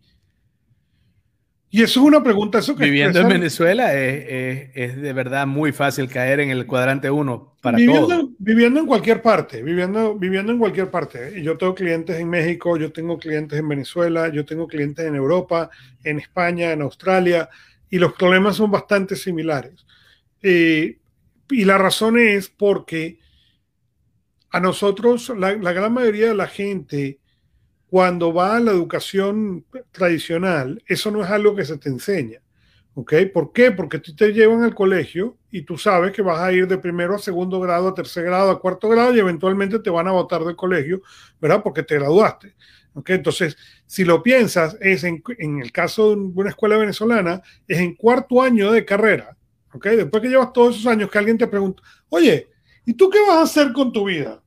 y eso es una pregunta. Eso que viviendo en Venezuela es, es, de verdad muy fácil caer en el cuadrante 1 para viviendo, Viviendo en cualquier parte, viviendo, viviendo en cualquier parte. Yo tengo clientes en México, yo tengo clientes en Venezuela, yo tengo clientes en Europa, en España, en Australia, y los problemas son bastante similares. Eh, y la razón es porque a nosotros, la, la gran mayoría de la gente, cuando va a la educación tradicional, eso no es algo que se te enseña. ¿Ok? ¿Por qué? Porque tú te llevan al colegio y tú sabes que vas a ir de primero a segundo grado, a tercer grado, a cuarto grado y eventualmente te van a votar del colegio, ¿verdad? Porque te graduaste. ¿Ok? Entonces, si lo piensas, es en, en el caso de una escuela venezolana, es en cuarto año de carrera. ¿Ok? Después que llevas todos esos años que alguien te pregunta, oye, ¿y tú qué vas a hacer con tu vida?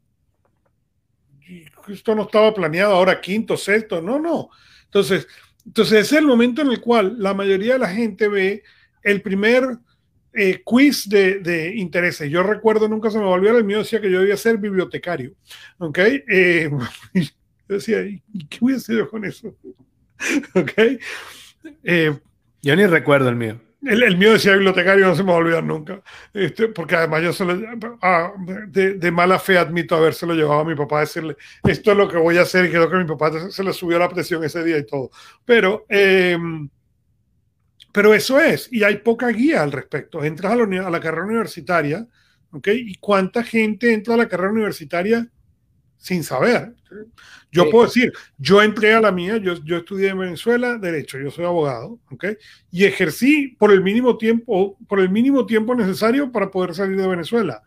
Esto no estaba planeado ahora quinto, sexto, no, no. Entonces, entonces es el momento en el cual la mayoría de la gente ve el primer eh, quiz de, de, intereses. Yo recuerdo, nunca se me volvió el mío decía que yo debía ser bibliotecario. ¿Ok? Eh, yo decía, ¿y qué hacer yo con eso? ¿Ok? Eh, yo ni recuerdo el mío. El, el, mío decía bibliotecario, no se me va a olvidar nunca. Este, porque además yo se lo, ah, de, de, mala fe admito habérselo llevado a mi papá a decirle, esto es lo que voy a hacer y creo que mi papá se le subió la presión ese día y todo. Pero, eh, pero eso es, y hay poca guía al respecto. Entras a la, a la carrera universitaria, ¿ok? ¿Y cuánta gente entra a la carrera universitaria sin saber? Yo puedo decir, yo entré a la mía, yo, yo estudié en Venezuela Derecho, yo soy abogado, ¿ok? Y ejercí por el mínimo tiempo, por el mínimo tiempo necesario para poder salir de Venezuela,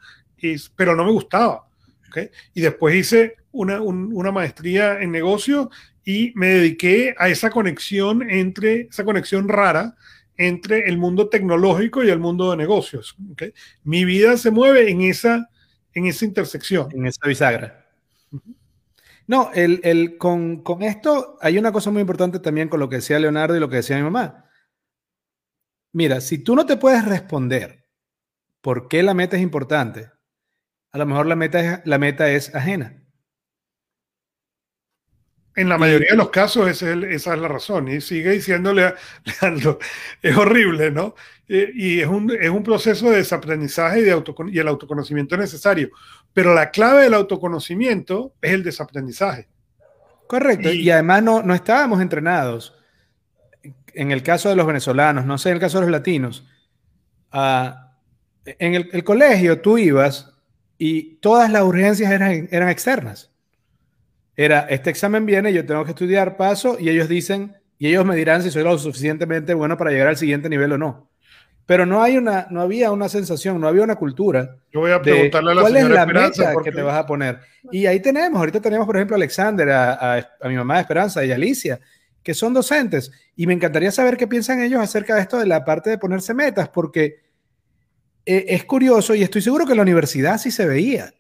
pero no me gustaba, ¿ok? Y después hice una, una maestría en negocio y me dediqué a esa conexión entre, esa conexión rara entre el mundo tecnológico y el mundo de negocios, ¿ok? Mi vida se mueve en esa, en esa intersección. En esa bisagra. No, el, el, con, con, esto hay una cosa muy importante también con lo que decía Leonardo y lo que decía mi mamá. Mira, si tú no te puedes responder por qué la meta es importante, a lo mejor la meta es, la meta es ajena. En la mayoría de los casos esa es, esa es la razón. Y sigue diciéndole, Leandro, es horrible, ¿no? y es un, es un, proceso de desaprendizaje y, de y el autoconocimiento necesario. Pero la clave del autoconocimiento es el desaprendizaje. Correcto. Y, y además no, no, estábamos entrenados. En el caso de los venezolanos, no sé, en el caso de los latinos, uh, en el, el, colegio tú ibas y todas las urgencias eran, eran externas. Era, este examen viene, yo tengo que estudiar paso y ellos dicen, y ellos me dirán si soy lo suficientemente bueno para llegar al siguiente nivel o no pero no hay una, no había una sensación, no había una cultura. Yo voy a preguntarle a la cuál es la meta que te vas a poner. Y ahí tenemos, ahorita tenemos, por ejemplo, a Alexander, a, a, mi mamá Esperanza y a Alicia, que son docentes. Y me encantaría saber qué piensan ellos acerca de esto de la parte de ponerse metas, porque eh, es curioso y estoy seguro que en la universidad sí se veía.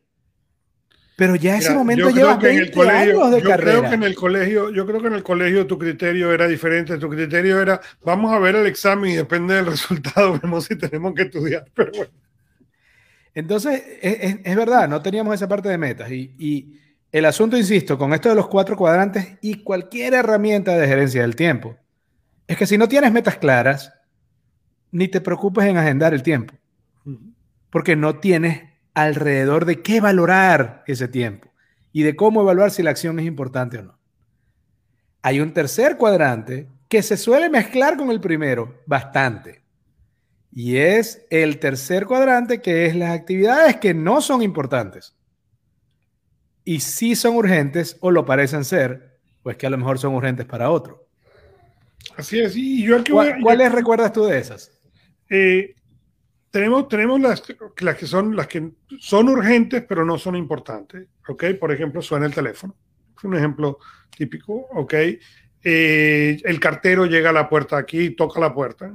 Pero ya ese momento lleva 20 años de yo carrera. Creo que en el colegio, yo creo que en el colegio tu criterio era diferente. Tu criterio era, vamos a ver el examen y depende del resultado, vemos si tenemos que estudiar. Pero bueno. Entonces, es, es, verdad, no teníamos esa parte de metas. Y, y, el asunto, insisto, con esto de los cuatro cuadrantes y cualquier herramienta de gerencia del tiempo, es que si no tienes metas claras, ni te preocupes en agendar el tiempo. Porque no tienes alrededor de qué valorar ese tiempo y de cómo evaluar si la acción es importante o no. Hay un tercer cuadrante que se suele mezclar con el primero bastante. Y es el tercer cuadrante que es las actividades que no son importantes y sí son urgentes o lo parecen ser, ¿O es que a lo mejor son urgentes para otro? Así es. Y yo ¿Cuáles recuerdas tú de esas? Eh, tenemos, tenemos las, las, que son, las que son urgentes, pero no son importantes. ¿Ok? Por ejemplo, suena el teléfono. Es un ejemplo típico. ¿Ok? Eh, el cartero llega a la puerta aquí, toca la puerta.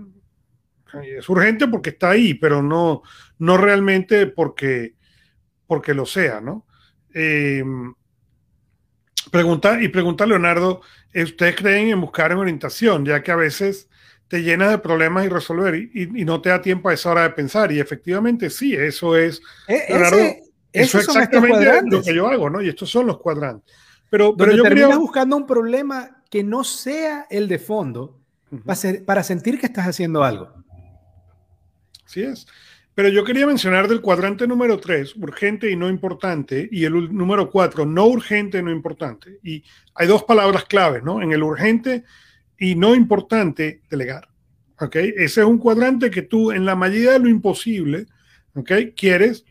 Es urgente porque está ahí, pero no, no realmente porque, porque lo sea, ¿no? Eh, pregunta, y pregunta Leonardo, ¿ustedes creen en buscar en orientación? Ya que a veces te llenas de problemas y resolver y, no te da tiempo a esa hora de pensar. Y efectivamente sí, eso es, e, Leonardo, eso es exactamente lo que yo hago, ¿no? Y estos son los cuadrantes. Pero, pero yo terminas buscando un problema que no sea el de fondo para, sentir que estás haciendo algo. Así es. Pero yo quería mencionar del cuadrante número 3, urgente y no importante, y el número 4, no urgente y no importante. Y hay dos palabras claves, ¿no? En el urgente y no importante, delegar. ¿Ok? Ese es un cuadrante que tú, en la medida de lo imposible, ¿ok? Quieres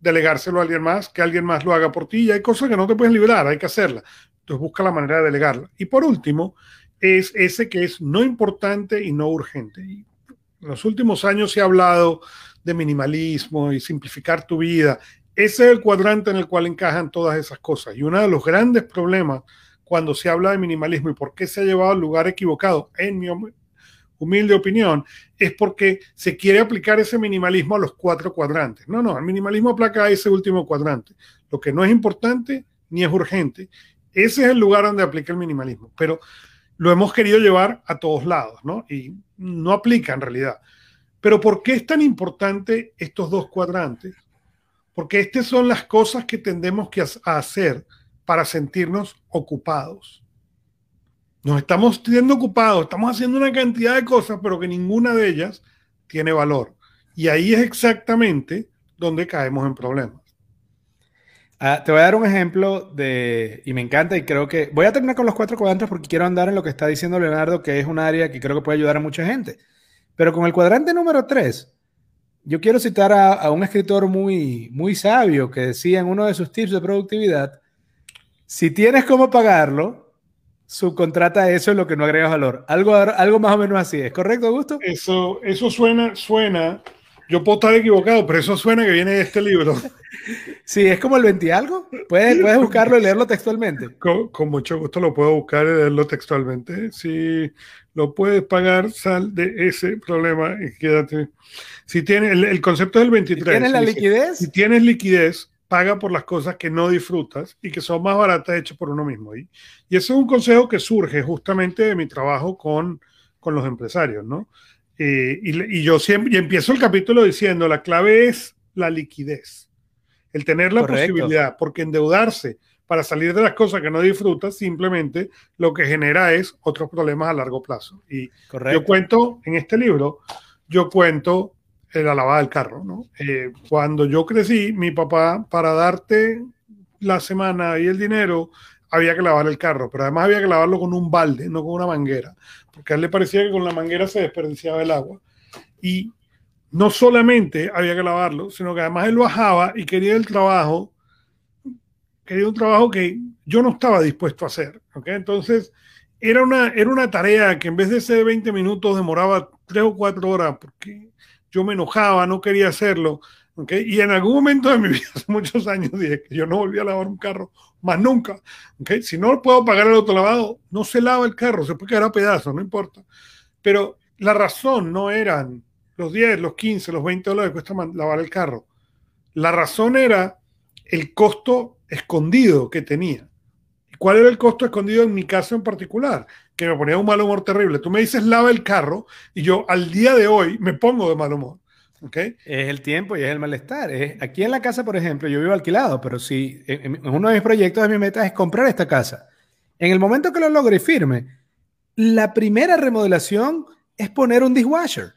delegárselo a alguien más, que alguien más lo haga por ti, y hay cosas que no te puedes liberar, hay que hacerla. Entonces busca la manera de delegarla. Y por último, es ese que es no importante y no urgente. Y en los últimos años se ha hablado de minimalismo y simplificar tu vida. Ese es el cuadrante en el cual encajan todas esas cosas. Y uno de los grandes problemas cuando se habla de minimalismo y por qué se ha llevado al lugar equivocado, en mi humilde opinión, es porque se quiere aplicar ese minimalismo a los cuatro cuadrantes. No, no, el minimalismo aplaca a ese último cuadrante. Lo que no es importante ni es urgente. Ese es el lugar donde aplica el minimalismo. Pero lo hemos querido llevar a todos lados, ¿no? Y no aplica en realidad. Pero ¿por qué es tan importante estos dos cuadrantes? Porque estas son las cosas que tendemos que hacer para sentirnos ocupados. Nos estamos teniendo ocupados, estamos haciendo una cantidad de cosas, pero que ninguna de ellas tiene valor. Y ahí es exactamente donde caemos en problemas. Ah, te voy a dar un ejemplo de, y me encanta y creo que, voy a terminar con los cuatro cuadrantes porque quiero andar en lo que está diciendo Leonardo, que es un área que creo que puede ayudar a mucha gente. Pero con el cuadrante número 3, yo quiero citar a, un escritor muy, muy sabio que decía en uno de sus tips de productividad, si tienes cómo pagarlo, subcontrata eso en lo que no agregas valor. Algo, algo más o menos así, ¿es correcto, Augusto? Eso, eso suena, suena, yo puedo estar equivocado, pero eso suena que viene de este libro. Sí, es como el 20 algo. Puedes, puedes buscarlo y leerlo textualmente. Con, con, mucho gusto lo puedo buscar y leerlo textualmente. Si lo puedes pagar, sal de ese problema y quédate. Si tienes, el, concepto del 23. ¿Tienes la liquidez? Si, tienes liquidez, paga por las cosas que no disfrutas y que son más baratas hechas por uno mismo. Y, y ese es un consejo que surge justamente de mi trabajo con, con los empresarios, ¿no? Eh, y, y, yo siempre, y empiezo el capítulo diciendo, la clave es la liquidez, el tener la posibilidad, porque endeudarse para salir de las cosas que no disfrutas, simplemente lo que genera es otros problemas a largo plazo. Y yo cuento en este libro, yo cuento la lavada del carro, ¿no? Eh, cuando yo crecí, mi papá, para darte la semana y el dinero, había que lavar el carro, pero además había que lavarlo con un balde, no con una manguera, porque a él le parecía que con la manguera se desperdiciaba el agua. Y no solamente había que lavarlo, sino que además él bajaba y quería el trabajo quería un trabajo que yo no estaba dispuesto a hacer. ¿okay? Entonces, era una, era una tarea que en vez de ser 20 minutos demoraba 3 o 4 horas porque yo me enojaba, no quería hacerlo. ¿okay? Y en algún momento de mi vida, hace muchos años, dije que yo no volví a lavar un carro más nunca. ¿okay? Si no puedo pagar el autolavado, no se lava el carro, se puede quedar a pedazos, no importa. Pero la razón no eran los 10, los 15, los 20 dólares que cuesta lavar el carro. La razón era el costo escondido que tenía. ¿Cuál era el costo escondido en mi caso en particular? Que me ponía un mal humor terrible. Tú me dices lava el carro y yo al día de hoy me pongo de mal humor. ¿Okay? Es el tiempo y es el malestar. Es, aquí en la casa, por ejemplo, yo vivo alquilado, pero si uno de mis proyectos de mi meta es comprar esta casa. En el momento que lo logre y firme, la primera remodelación es poner un dishwasher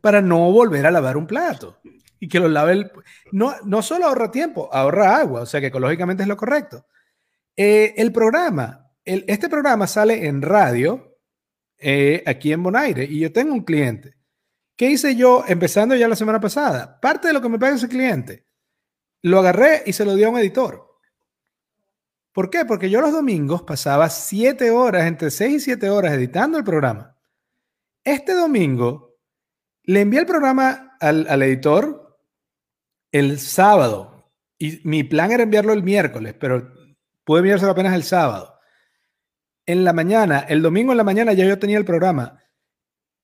para no volver a lavar un plato y que lo lave el... No, no solo ahorra tiempo, ahorra agua, o sea que ecológicamente es lo correcto. Eh, el programa, este programa sale en radio eh, aquí en Bonaire y yo tengo un cliente. ¿Qué hice yo empezando ya la semana pasada? Parte de lo que me paga ese cliente, lo agarré y se lo di a un editor. ¿Por qué? Porque yo los domingos pasaba siete horas, entre seis y siete horas editando el programa. Este domingo le envié el programa al, al editor el sábado y mi plan era enviarlo el miércoles, pero pude enviárselo apenas el sábado. En la mañana, el domingo en la mañana ya yo tenía el programa.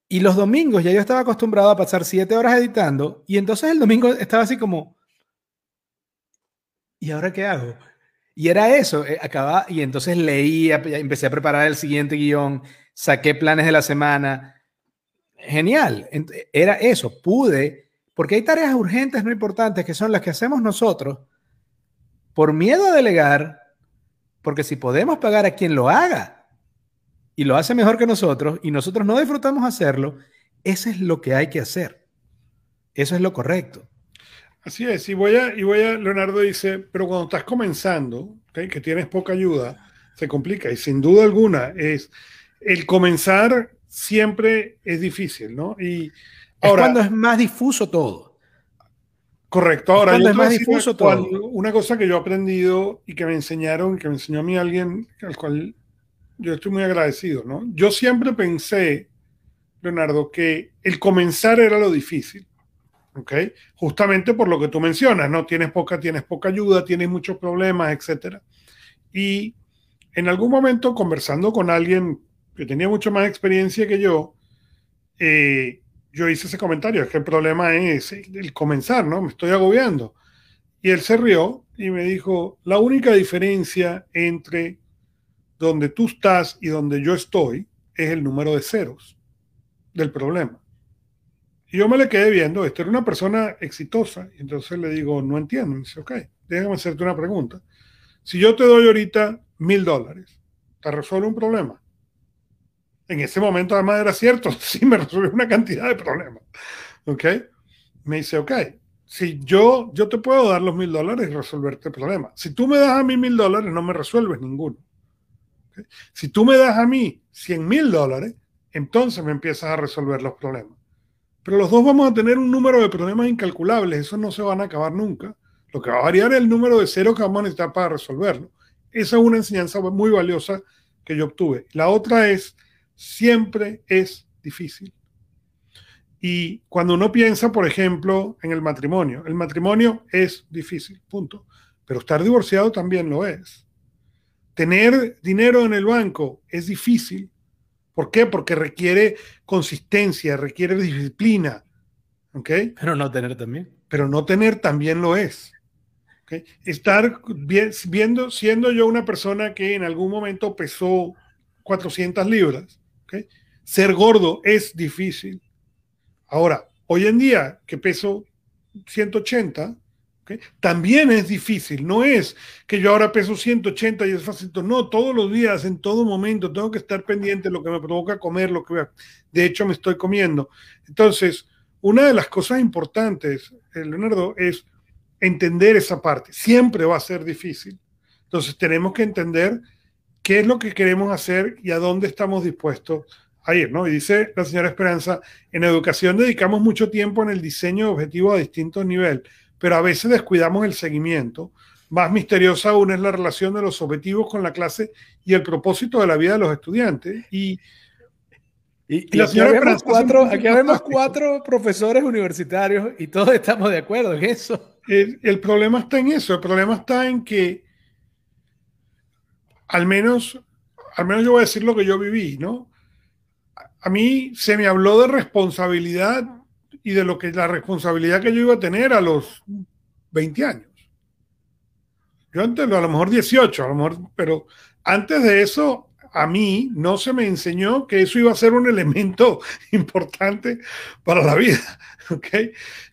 Y los domingos ya yo estaba acostumbrado a pasar siete horas editando y entonces el domingo estaba así como, ¿y ahora qué hago? Y era eso, eh, acababa, y entonces leía, empecé a preparar el siguiente guion, saqué planes de la semana. Genial, era eso, pude, porque hay tareas urgentes no importantes que son las que hacemos nosotros por miedo a delegar, porque si podemos pagar a quien lo haga y lo hace mejor que nosotros y nosotros no disfrutamos hacerlo, eso es lo que hay que hacer. Eso es lo correcto. Así es, y voy a, y voy a, Leonardo dice, pero cuando estás comenzando, que tienes poca ayuda, se complica. Y sin duda alguna, es el comenzar siempre es difícil, ¿no? Y ahora, es cuando es más difuso todo. Correcto. Ahora, difuso todo. Una cosa que yo he aprendido y que me enseñaron, que me enseñó a mí alguien al cual yo estoy muy agradecido, ¿no? Yo siempre pensé, Leonardo, que el comenzar era lo difícil. ¿ok? Justamente por lo que tú mencionas, ¿no? Tienes poca, tienes poca ayuda, tienes muchos problemas, etcétera. Y en algún momento, conversando con alguien que tenía mucho más experiencia que yo, eh, yo hice ese comentario, es que el problema es el comenzar, ¿no? Me estoy agobiando. Y él se rió y me dijo, la única diferencia entre donde tú estás y donde yo estoy es el número de ceros del problema. Y yo me le quedé viendo, esta era una persona exitosa, y entonces le digo, no entiendo. Me dice, ok, déjame hacerte una pregunta. Si yo te doy ahorita mil dólares, ¿te resuelve un problema? En ese momento además era cierto, sí me resuelve una cantidad de problemas. ¿Ok? Me dice, ok, si yo, yo te puedo dar los mil dólares y resolverte el problema. Si tú me das a mí mil dólares, no me resuelves ninguno. Si tú me das a mí cien mil dólares, entonces me empiezas a resolver los problemas. Pero los dos vamos a tener un número de problemas incalculables, esos no se van a acabar nunca. Lo que va a variar es el número de cero que vamos a necesitar para resolverlo. Esa es una enseñanza muy valiosa que yo obtuve. La otra es, siempre es difícil. Y cuando uno piensa, por ejemplo, en el matrimonio, el matrimonio es difícil, punto. Pero estar divorciado también lo es. Tener dinero en el banco es difícil, ¿Por qué? Porque requiere consistencia, requiere disciplina. ¿Ok? Pero no tener también. Pero no tener también lo es. ¿Okay? Estar viendo, siendo yo una persona que en algún momento pesó 400 libras, ¿okay? ser gordo es difícil. Ahora, hoy en día que peso 180, también es difícil, no es que yo ahora peso 180 y es fácil, no, todos los días, en todo momento, tengo que estar pendiente de lo que me provoca comer, lo que de hecho me estoy comiendo. Entonces, una de las cosas importantes, eh, Leonardo, es entender esa parte. Siempre va a ser difícil. Entonces, tenemos que entender qué es lo que queremos hacer y a dónde estamos dispuestos a ir, ¿no? Y dice la señora Esperanza, en educación dedicamos mucho tiempo en el diseño de objetivos a distintos niveles pero a veces descuidamos el seguimiento. Más misteriosa aún es la relación de los objetivos con la clase y el propósito de la vida de los estudiantes. Y, y, aquí, vemos cuatro, aquí vemos cuatro profesores universitarios y todos estamos de acuerdo en eso. El, el, problema está en eso, el problema está en que al menos, al menos yo voy a decir lo que yo viví, ¿no? A mí se me habló de responsabilidad y de lo que la responsabilidad que yo iba a tener a los 20 años. Yo antes, a lo mejor 18, a lo mejor, pero antes de eso, a mí no se me enseñó que eso iba a ser un elemento importante para la vida. ¿ok?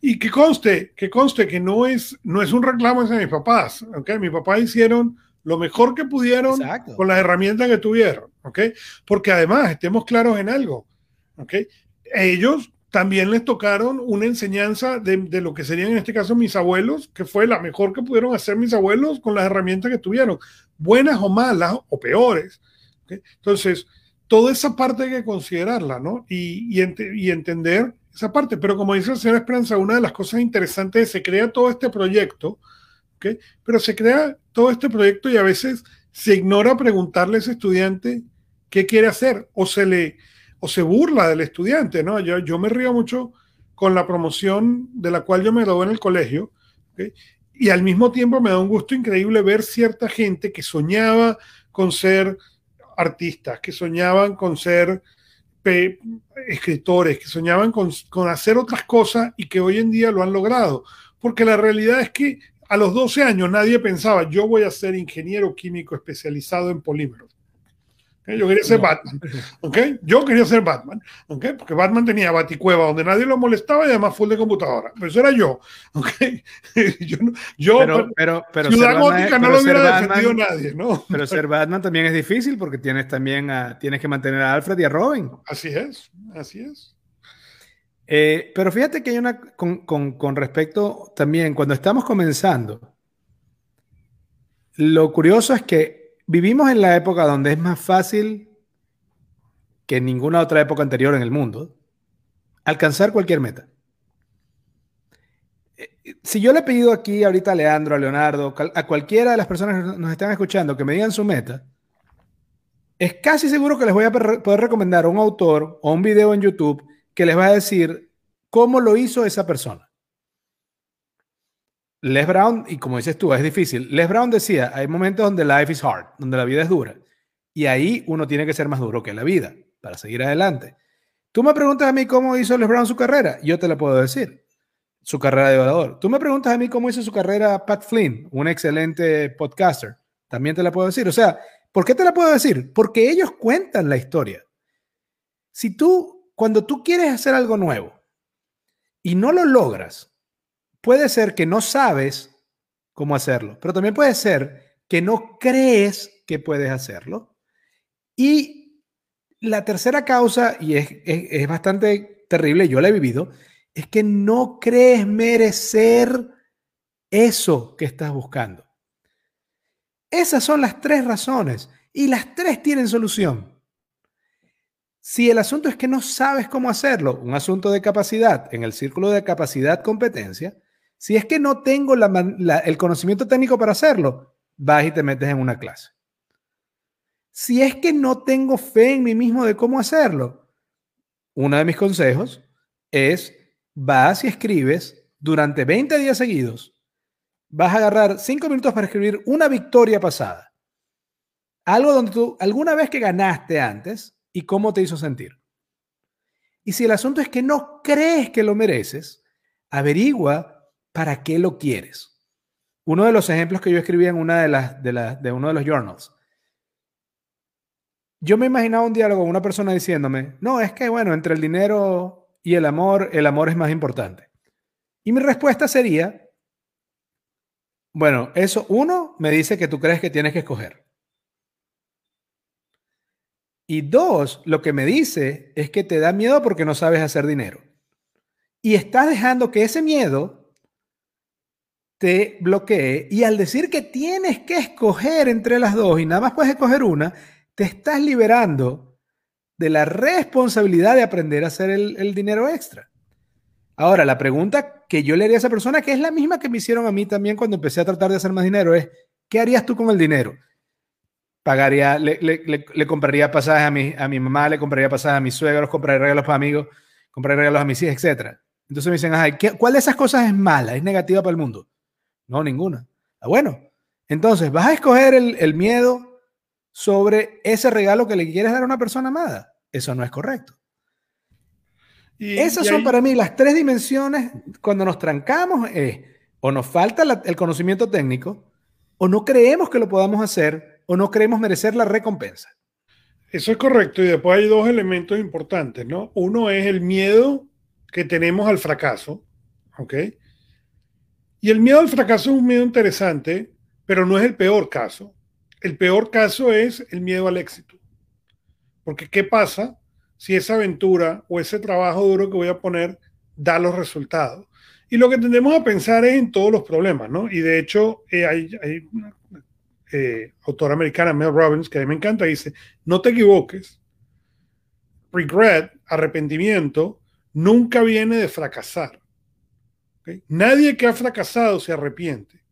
Y que conste, que conste que no es, no es un reclamo hacia mis papás. ¿ok? Mis papás hicieron lo mejor que pudieron con las herramientas que tuvieron. ¿ok? Porque además, estemos claros en algo. ¿ok? Ellos también les tocaron una enseñanza de, lo que serían en este caso mis abuelos, que fue la mejor que pudieron hacer mis abuelos con las herramientas que tuvieron, buenas o malas o peores. Entonces, toda esa parte hay que considerarla, ¿no? Y, y, entender esa parte. Pero como dice la señora Esperanza, una de las cosas interesantes es que se crea todo este proyecto, ¿okay? pero se crea todo este proyecto y a veces se ignora preguntarle a ese estudiante qué quiere hacer o se le o se burla del estudiante, ¿no? Yo, yo me río mucho con la promoción de la cual yo me gradué en el colegio, y al mismo tiempo me da un gusto increíble ver cierta gente que soñaba con ser artistas, que soñaban con ser escritores, que soñaban con, con, hacer otras cosas y que hoy en día lo han logrado. Porque la realidad es que a los 12 años nadie pensaba, yo voy a ser ingeniero químico especializado en polímeros. Yo quería ser Batman. ¿okay? Yo quería ser Batman. ¿okay? Porque Batman tenía baticueva donde nadie lo molestaba y además full de computadora. Pero eso era yo. yo, yo pero, pero, pero Ciudad Gótica no lo hubiera defendido nadie. ¿no? Pero ser Batman también es difícil porque tienes también a, tienes que mantener a Alfred y a Robin. Así es. Así es. Eh, pero fíjate que hay una con, con, con respecto también, cuando estamos comenzando, lo curioso es que Vivimos en la época donde es más fácil que en ninguna otra época anterior en el mundo alcanzar cualquier meta. Eh, si yo le he pedido aquí ahorita a Leandro, a Leonardo, a cualquiera de las personas que nos están escuchando que me digan su meta, es casi seguro que les voy a poder recomendar un autor o un video en YouTube que les va a decir cómo lo hizo esa persona. Les Brown, y como dices tú, es difícil. Les Brown decía, hay momentos donde life is hard, donde la vida es dura. Y ahí uno tiene que ser más duro que la vida para seguir adelante. Tú me preguntas a mí cómo hizo Les Brown su carrera, yo te la puedo decir. Su carrera de orador. Tú me preguntas a mí cómo hizo su carrera Pat Flynn, un excelente podcaster. También te la puedo decir. O sea, ¿por qué te la puedo decir? Porque ellos cuentan la historia. Si tú, cuando tú quieres hacer algo nuevo y no lo logras, puede ser que no sabes cómo hacerlo, pero también puede ser que no crees que puedes hacerlo. Y la tercera causa, y es, bastante terrible, yo la he vivido, es que no crees merecer eso que estás buscando. Esas son las tres razones y las tres tienen solución. Si el asunto es que no sabes cómo hacerlo, un asunto de capacidad, en el círculo de capacidad competencia, si es que no tengo el conocimiento técnico para hacerlo, vas y te metes en una clase. Si es que no tengo fe en mí mismo de cómo hacerlo, uno de mis consejos es vas y escribes durante 20 días seguidos. Vas a agarrar 5 minutos para escribir una victoria pasada. Algo donde tú, alguna vez que ganaste antes y cómo te hizo sentir. Y si el asunto es que no crees que lo mereces, averigua ¿para qué lo quieres? Uno de los ejemplos que yo escribí en una de las de, uno de los journals. Yo me imaginaba un diálogo con una persona diciéndome, no, es que bueno, entre el dinero y el amor, el amor es más importante. Y mi respuesta sería, bueno, eso uno me dice que tú crees que tienes que escoger. Y dos, lo que me dice es que te da miedo porque no sabes hacer dinero. Y estás dejando que ese miedo te bloquee y al decir que tienes que escoger entre las dos y nada más puedes escoger una, te estás liberando de la responsabilidad de aprender a hacer el, dinero extra. Ahora, la pregunta que yo le haría a esa persona, que es la misma que me hicieron a mí también cuando empecé a tratar de hacer más dinero, es, ¿qué harías tú con el dinero? Pagaría, le, le, compraría pasajes a mi, a mi mamá, le compraría pasajes a mis suegros, compraría regalos para amigos, compraría regalos a mis hijas, etc. Entonces me dicen, ¿cuál de esas cosas es mala, es negativa para el mundo? No, ninguna. Ah, bueno, entonces vas a escoger el, miedo sobre ese regalo que le quieres dar a una persona amada. Eso no es correcto. Y, Esas son para mí las tres dimensiones cuando nos trancamos es o nos falta el conocimiento técnico o no creemos que lo podamos hacer o no creemos merecer la recompensa. Eso es correcto y después hay dos elementos importantes, ¿no? Uno es el miedo que tenemos al fracaso, ¿ok? Y el miedo al fracaso es un miedo interesante, pero no es el peor caso. El peor caso es el miedo al éxito. Porque ¿qué pasa si esa aventura o ese trabajo duro que voy a poner da los resultados? Y lo que tendemos a pensar es en todos los problemas, ¿no? Y de hecho, eh, hay, eh, autora americana, Mel Robbins, que a mí me encanta, dice, no te equivoques. Regret, arrepentimiento, nunca viene de fracasar. Nadie que ha fracasado se arrepiente.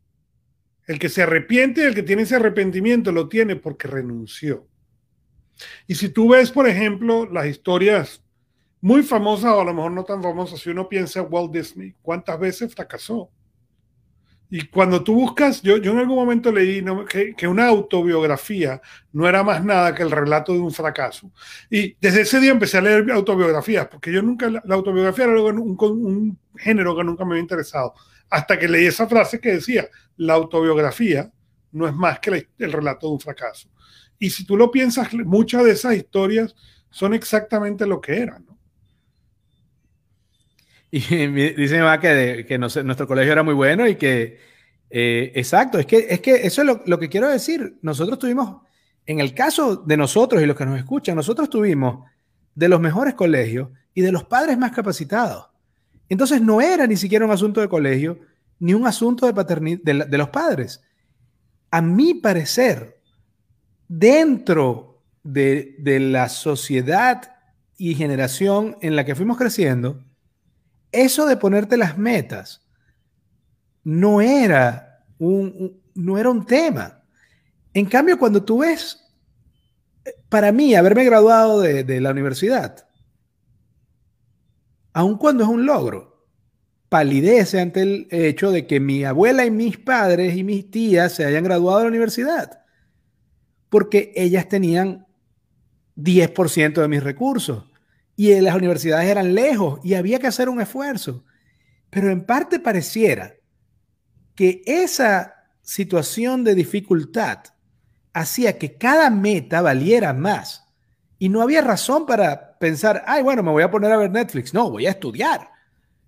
El que se arrepiente, el que tiene ese arrepentimiento, lo tiene porque renunció. Y si tú ves, por ejemplo, las historias muy famosas o a lo mejor no tan famosas, si uno piensa en Walt Disney, ¿cuántas veces fracasó? Y cuando tú buscas, yo, yo en algún momento leí que, una autobiografía no era más nada que el relato de un fracaso. Y desde ese día empecé a leer autobiografías, porque yo nunca, la, autobiografía era un, género que nunca me había interesado. Hasta que leí esa frase que decía, la autobiografía no es más que el relato de un fracaso. Y si tú lo piensas, muchas de esas historias son exactamente lo que eran. Y dice mi que, nuestro colegio era muy bueno y que, eh, exacto, es que, es que eso es lo, que quiero decir. Nosotros tuvimos, en el caso de nosotros y los que nos escuchan, nosotros tuvimos de los mejores colegios y de los padres más capacitados. Entonces no era ni siquiera un asunto de colegio, ni un asunto de paternidad de, de los padres. A mi parecer, dentro de, de la sociedad y generación en la que fuimos creciendo, eso de ponerte las metas no era un, no era un tema. En cambio, cuando tú ves, para mí, haberme graduado de, la universidad, aun cuando es un logro, palidece ante el hecho de que mi abuela y mis padres y mis tías se hayan graduado de la universidad, porque ellas tenían 10% de mis recursos y las universidades eran lejos y había que hacer un esfuerzo. Pero en parte pareciera que esa situación de dificultad hacía que cada meta valiera más y no había razón para pensar, ay, bueno, me voy a poner a ver Netflix. No, voy a estudiar,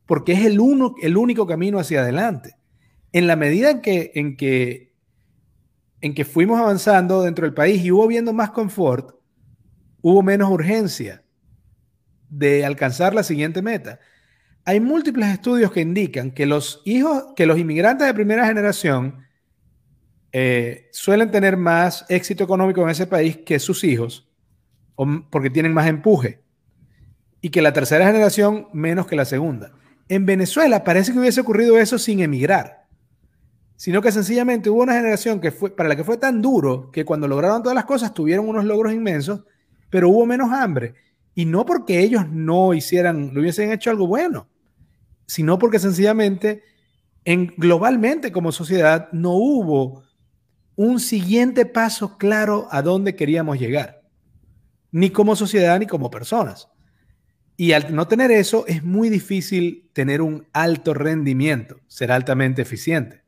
porque es el, uno, el único camino hacia adelante. En la medida en que, en, que, en que fuimos avanzando dentro del país y hubo viendo más confort, hubo menos urgencia de alcanzar la siguiente meta. Hay múltiples estudios que indican que los hijos, que los inmigrantes de primera generación eh, suelen tener más éxito económico en ese país que sus hijos, porque tienen más empuje, y que la tercera generación menos que la segunda. En Venezuela parece que hubiese ocurrido eso sin emigrar, sino que sencillamente hubo una generación que fue, para la que fue tan duro que cuando lograron todas las cosas tuvieron unos logros inmensos, pero hubo menos hambre y no porque ellos no hicieran, no hubiesen hecho algo bueno, sino porque sencillamente en, globalmente como sociedad no hubo un siguiente paso claro a dónde queríamos llegar, ni como sociedad ni como personas. Y al no tener eso es muy difícil tener un alto rendimiento, ser altamente eficiente.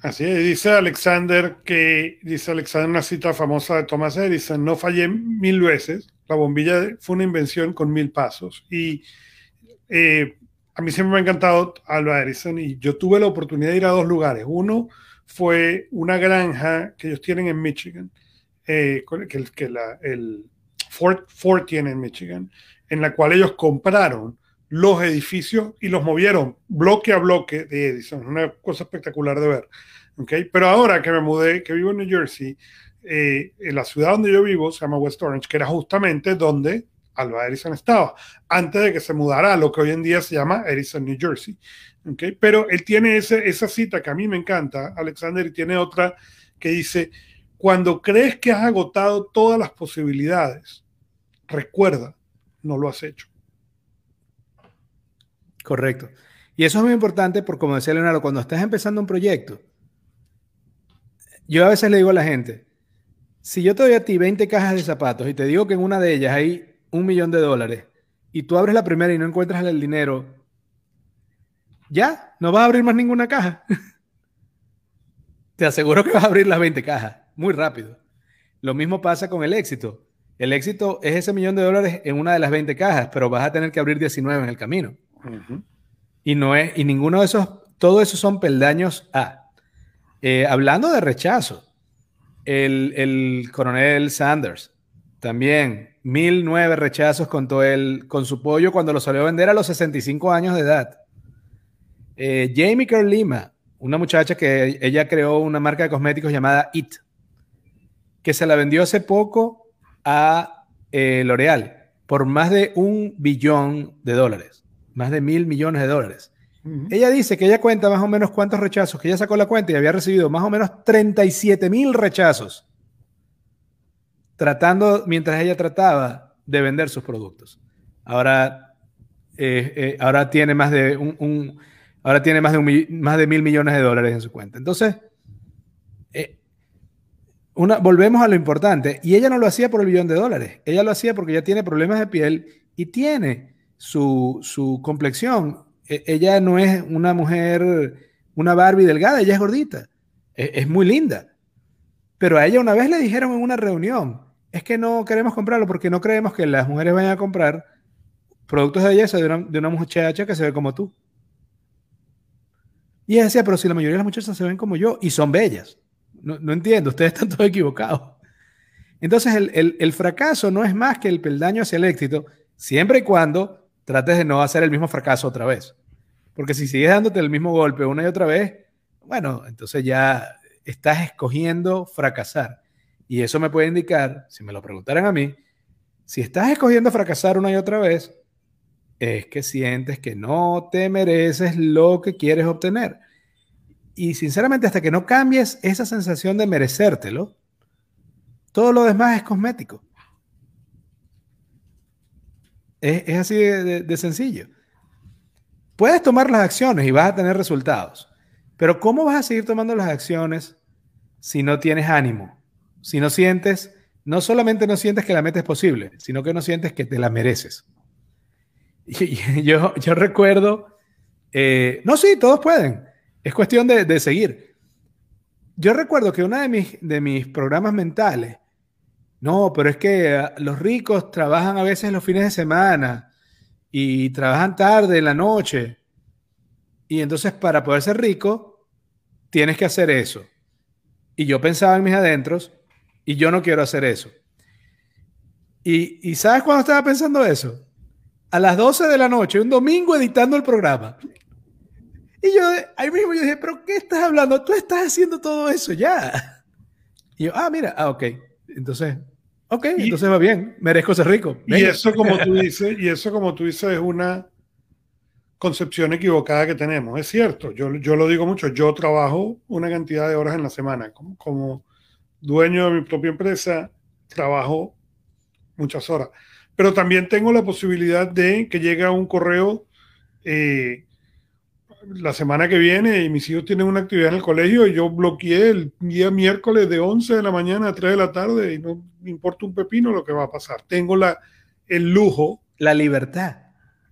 Así es, dice Alexander que, dice Alexander una cita famosa de Thomas Edison, no fallé mil veces, la bombilla fue una invención con mil pasos. Y eh, a mí siempre me ha encantado Alba Edison y yo tuve la oportunidad de ir a dos lugares. Uno fue una granja que ellos tienen en Michigan, eh, que, que el Fort, Fort tiene en Michigan, en la cual ellos compraron los edificios y los movieron bloque a bloque de Edison. Una cosa espectacular de ver. ¿okay? Pero ahora que me mudé, que vivo en New Jersey, eh, en la ciudad donde yo vivo, se llama West Orange, que era justamente donde Alba Edison estaba, antes de que se mudara a lo que hoy en día se llama Edison, New Jersey. ¿okay? Pero él tiene ese, esa cita que a mí me encanta, Alexander, y tiene otra que dice, cuando crees que has agotado todas las posibilidades, recuerda, no lo has hecho. Correcto. Y eso es muy importante porque, como decía Leonardo, cuando estás empezando un proyecto, yo a veces le digo a la gente, si yo te doy a ti 20 cajas de zapatos y te digo que en una de ellas hay un millón de dólares y tú abres la primera y no encuentras el dinero, ya, no vas a abrir más ninguna caja. te aseguro que vas a abrir las 20 cajas muy rápido. Lo mismo pasa con el éxito. El éxito es ese millón de dólares en una de las 20 cajas, pero vas a tener que abrir 19 en el camino. Y no es, y ninguno de esos, todo eso son peldaños A. Eh, hablando de rechazo, el, el, coronel Sanders, también, mil nueve rechazos con, todo el, con su pollo cuando lo salió a vender a los 65 años de edad. Eh, Jamie Lima, una muchacha que ella creó una marca de cosméticos llamada It, que se la vendió hace poco a eh, L'Oreal por más de un billón de dólares más de mil millones de dólares. Ella dice que ella cuenta más o menos cuántos rechazos, que ella sacó la cuenta y había recibido más o menos 37 mil rechazos tratando, mientras ella trataba de vender sus productos. Ahora, eh, eh, ahora tiene más de un, ahora tiene más de, más de mil millones de dólares en su cuenta. Entonces, eh, volvemos a lo importante. Y ella no lo hacía por el billón de dólares. Ella lo hacía porque ella tiene problemas de piel y tiene su, su complexión. E, ella no es una mujer, una Barbie delgada, ella es gordita. E, es muy linda. Pero a ella una vez le dijeron en una reunión, es que no queremos comprarlo porque no creemos que las mujeres vayan a comprar productos de belleza de una, de una muchacha que se ve como tú. Y ella decía, pero si la mayoría de las muchachas se ven como yo y son bellas. No, entiendo, ustedes están todos equivocados. Entonces el, el, fracaso no es más que el peldaño hacia el éxito, siempre y cuando trates de no hacer el mismo fracaso otra vez. Porque si sigues dándote el mismo golpe una y otra vez, bueno, entonces ya estás escogiendo fracasar. Y eso me puede indicar, si me lo preguntaran a mí, si estás escogiendo fracasar una y otra vez, es que sientes que no te mereces lo que quieres obtener. Y sinceramente, hasta que no cambies esa sensación de merecértelo, todo lo demás es cosmético. Es, así de sencillo. Puedes tomar las acciones y vas a tener resultados, pero ¿cómo vas a seguir tomando las acciones si no tienes ánimo? Si no sientes, no solamente no sientes que la meta es posible, sino que no sientes que te la mereces. Yo, yo recuerdo, eh, no, sí, todos pueden. Es cuestión de, seguir. Yo recuerdo que uno de mis, de mis programas mentales, no, pero es que ah, los ricos trabajan a veces los fines de semana y trabajan tarde en la noche. Y entonces para poder ser rico, tienes que hacer eso. Y yo pensaba en mis adentros, y yo no quiero hacer eso. Y, y ¿sabes cuándo estaba pensando eso? A las 12 de la noche, un domingo editando el programa. Y yo, ahí mismo yo dije, pero ¿qué estás hablando? Tú estás haciendo todo eso ya. Y yo, ah, mira, ah, ok. Entonces, ok, entonces va bien, merezco ser rico. Y eso, como tú dices, y eso, como tú dices, es una concepción equivocada que tenemos. Es cierto, yo, yo lo digo mucho, yo trabajo una cantidad de horas en la semana, como, como dueño de mi propia empresa, trabajo muchas horas. Pero también tengo la posibilidad de que llegue un correo eh, la semana que viene y mis hijos tienen una actividad en el colegio y yo bloqueé el día miércoles de 11 de la mañana a 3 de la tarde y no me importa un pepino lo que va a pasar. Tengo la, el lujo. La libertad.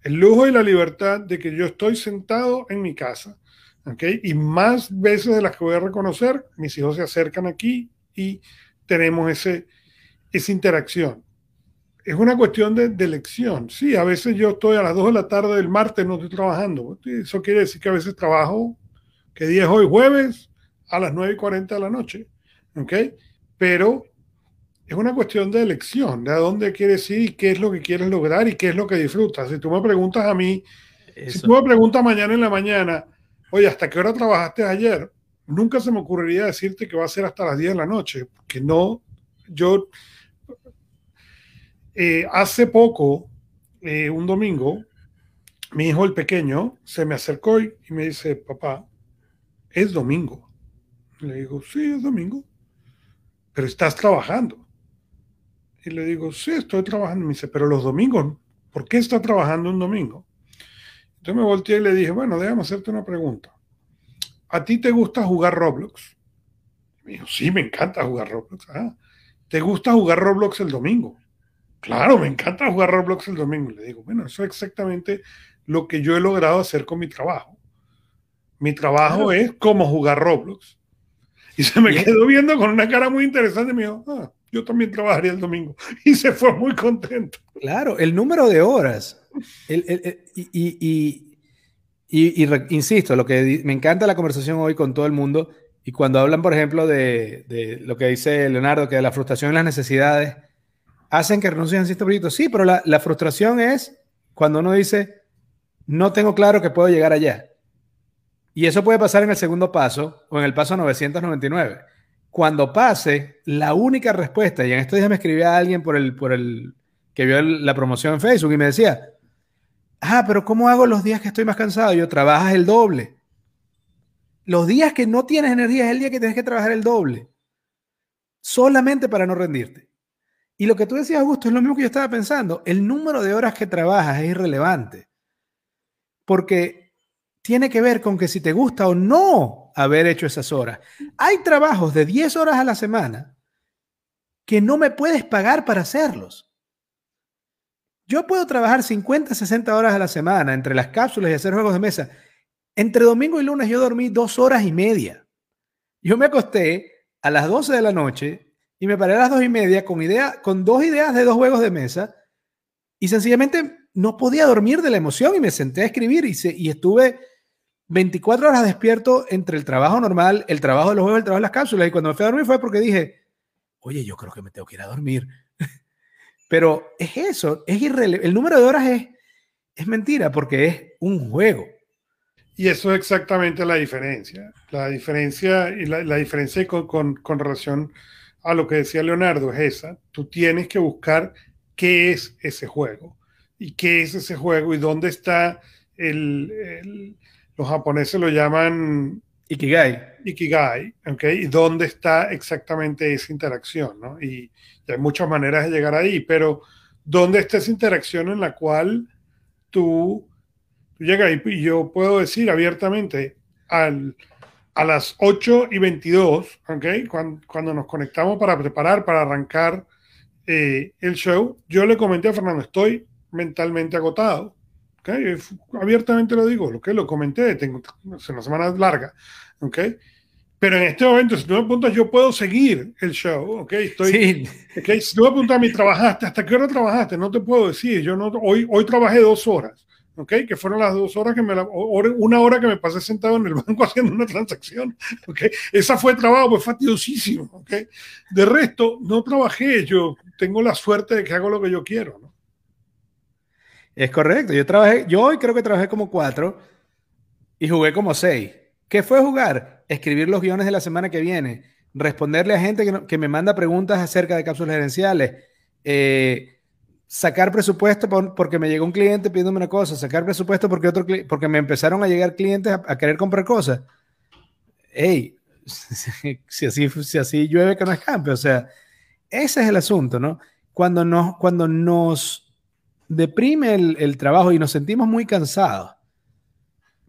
El lujo y la libertad de que yo estoy sentado en mi casa. ¿okay? Y más veces de las que voy a reconocer, mis hijos se acercan aquí y tenemos ese, esa interacción. Es una cuestión de, elección. Sí, a veces yo estoy a las 2 de la tarde del martes, no estoy trabajando. Eso quiere decir que a veces trabajo, ¿qué día es hoy? Jueves, a las 9 y 40 de la noche. ¿Ok? Pero es una cuestión de elección, de a dónde quieres ir y qué es lo que quieres lograr y qué es lo que disfrutas. Si tú me preguntas a mí, si tú me preguntas mañana en la mañana, oye, ¿hasta qué hora trabajaste ayer? nunca se me ocurriría decirte que va a ser hasta las 10 de la noche, porque no, yo, eh, hace poco, eh, un domingo, mi hijo el pequeño se me acercó y, me dice, papá, es domingo. Le digo, sí, es domingo, pero estás trabajando. Y le digo, sí, estoy trabajando. Me dice, pero los domingos, ¿por qué estás trabajando un domingo? Entonces me volteé y le dije, bueno, déjame hacerte una pregunta. ¿a ti te gusta jugar Roblox? me dijo, sí, me encanta jugar Roblox. ¿Te gusta jugar Roblox el domingo? Claro, me encanta jugar Roblox el domingo. Le digo, bueno, eso es exactamente lo que yo he logrado hacer con mi trabajo. Mi trabajo es como jugar Roblox. Y se me quedó viendo con una cara muy interesante y me dijo, ah, yo también trabajaría el domingo. Y se fue muy contento. Claro, el número de horas. y y, insisto, lo que me encanta la conversación hoy con todo el mundo, y cuando hablan, por ejemplo, de, lo que dice Leonardo, que la frustración y las necesidades hacen que renuncien a ciertos proyectos. Sí, pero la, frustración es cuando uno dice, no tengo claro que puedo llegar allá. Y eso puede pasar en el segundo paso o en el paso 999. Cuando pase, la única respuesta, y en estos días me escribía alguien por el, por el que vio la promoción en Facebook y me decía, Ah, pero ¿cómo hago los días que estoy más cansado? Yo trabajas el doble. Los días que no tienes energía es el día que tienes que trabajar el doble. Solamente para no rendirte. Y lo que tú decías, Augusto, es lo mismo que yo estaba pensando. El número de horas que trabajas es irrelevante. Porque tiene que ver con que si te gusta o no haber hecho esas horas. Hay trabajos de 10 horas a la semana que no me puedes pagar para hacerlos. Yo puedo trabajar 50, 60 horas a la semana entre las cápsulas y hacer juegos de mesa. Entre domingo y lunes yo dormí dos horas y media. Yo me acosté a las 12 de la noche y me paré a las dos y media con, idea, con dos ideas de dos juegos de mesa y sencillamente no podía dormir de la emoción y me senté a escribir y, y estuve 24 horas despierto entre el trabajo normal, el trabajo de los juegos, el trabajo de las cápsulas y cuando me fui a dormir fue porque dije, oye, yo creo que me tengo que ir a dormir. Pero es eso, es irrelevante. El número de horas es, es mentira porque es un juego. Y eso es exactamente la diferencia. La diferencia y la, diferencia con, con, con, relación a lo que decía Leonardo es esa. Tú tienes que buscar qué es ese juego y qué es ese juego y dónde está el, el los japoneses lo llaman Ikigai. Ikigai, ¿ok? ¿Y dónde está exactamente esa interacción, ¿no? Y, hay muchas maneras de llegar ahí, pero ¿dónde está esa interacción en la cual tú, llegas? Y yo puedo decir abiertamente, al, a las 8 y 22, ¿ok? Cuando, nos conectamos para preparar, para arrancar eh, el show, yo le comenté a Fernando, estoy mentalmente agotado Okay, abiertamente lo digo, lo que lo comenté, tengo una semana larga, ¿ok? Pero en este momento, si tú me apuntas, yo puedo seguir el show, ¿ok? Estoy, sí. okay, si tú me apuntas a mí, trabajaste, ¿hasta qué hora trabajaste? No te puedo decir, yo no, hoy, hoy trabajé dos horas, ¿ok? Que fueron las dos horas que me, la, una hora que me pasé sentado en el banco haciendo una transacción, ¿ok? Esa fue trabajo, pues fastidiosísimo, ¿ok? De resto, no trabajé, yo tengo la suerte de que hago lo que yo quiero. Es correcto. Yo trabajé, yo hoy creo que trabajé como cuatro y jugué como seis. ¿Qué fue jugar? Escribir los guiones de la semana que viene, responderle a gente que, me manda preguntas acerca de cápsulas gerenciales, eh, sacar presupuesto porque me llegó un cliente pidiéndome una cosa, sacar presupuesto porque otro porque me empezaron a llegar clientes a, querer comprar cosas. Hey, si así, si así llueve que no escampe. O sea, ese es el asunto, ¿no? Cuando nos, cuando nos deprime el, trabajo y nos sentimos muy cansados,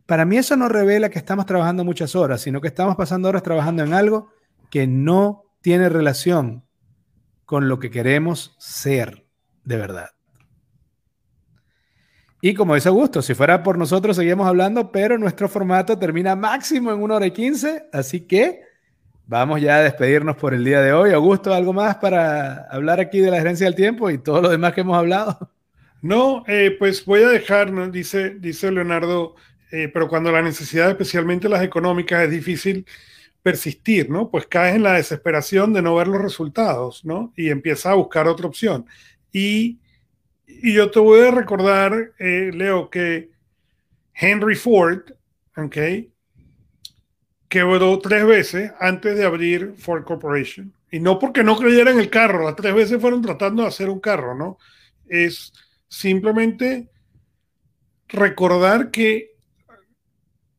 para mí eso no revela que estamos trabajando muchas horas, sino que estamos pasando horas trabajando en algo que no tiene relación con lo que queremos ser de verdad. Y como dice Augusto, si fuera por nosotros seguimos hablando, pero nuestro formato termina máximo en una hora y quince, así que vamos ya a despedirnos por el día de hoy. Augusto, ¿algo más para hablar aquí de la gerencia del tiempo y todo lo demás que hemos hablado? No, eh, pues voy a dejar, dice, dice Leonardo, eh, pero cuando la necesidad, especialmente las económicas, es difícil persistir, ¿no? Pues caes en la desesperación de no ver los resultados, ¿no? Y empiezas a buscar otra opción. Y, y yo te voy a recordar, eh, Leo, que Henry Ford, ¿ok? Quebró tres veces antes de abrir Ford Corporation. Y no porque no creyera en el carro, las tres veces fueron tratando de hacer un carro, ¿no? Es simplemente recordar que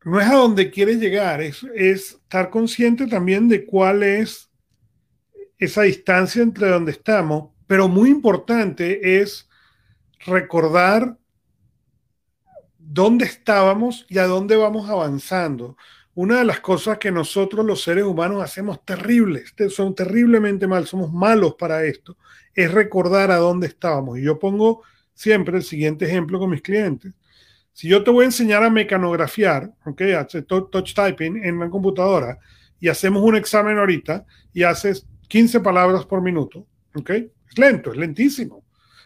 no es a donde quieres llegar, es, estar consciente también de cuál es esa distancia entre donde estamos, pero muy importante es recordar dónde estábamos y a dónde vamos avanzando. Una de las cosas que nosotros los seres humanos hacemos terribles, son terriblemente mal, somos malos para esto, es recordar a dónde estábamos. Y yo pongo siempre el siguiente ejemplo con mis clientes. Si yo te voy a enseñar a mecanografiar, ¿ok? Hacer touch typing en la computadora y hacemos un examen ahorita y haces 15 palabras por minuto, ¿ok? Es lento, es lentísimo,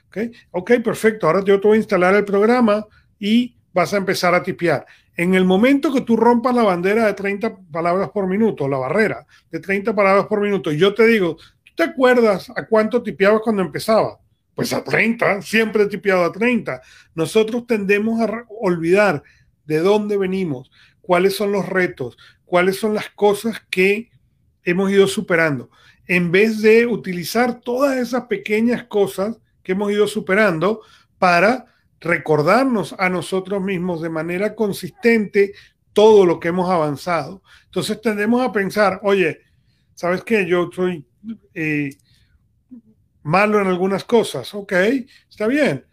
¿ok? Ok, perfecto. Ahora yo te voy a instalar el programa y vas a empezar a tipear. En el momento que tú rompas la bandera de 30 palabras por minuto, la barrera de 30 palabras por minuto, yo te digo, ¿tú te acuerdas a cuánto tipeabas cuando empezaba? Pues a 30, siempre he tipiado a 30. Nosotros tendemos a olvidar de dónde venimos, cuáles son los retos, cuáles son las cosas que hemos ido superando, en vez de utilizar todas esas pequeñas cosas que hemos ido superando para recordarnos a nosotros mismos de manera consistente todo lo que hemos avanzado. Entonces tendemos a pensar, oye, ¿sabes qué? Yo soy eh, malo en algunas cosas, ok, está bien.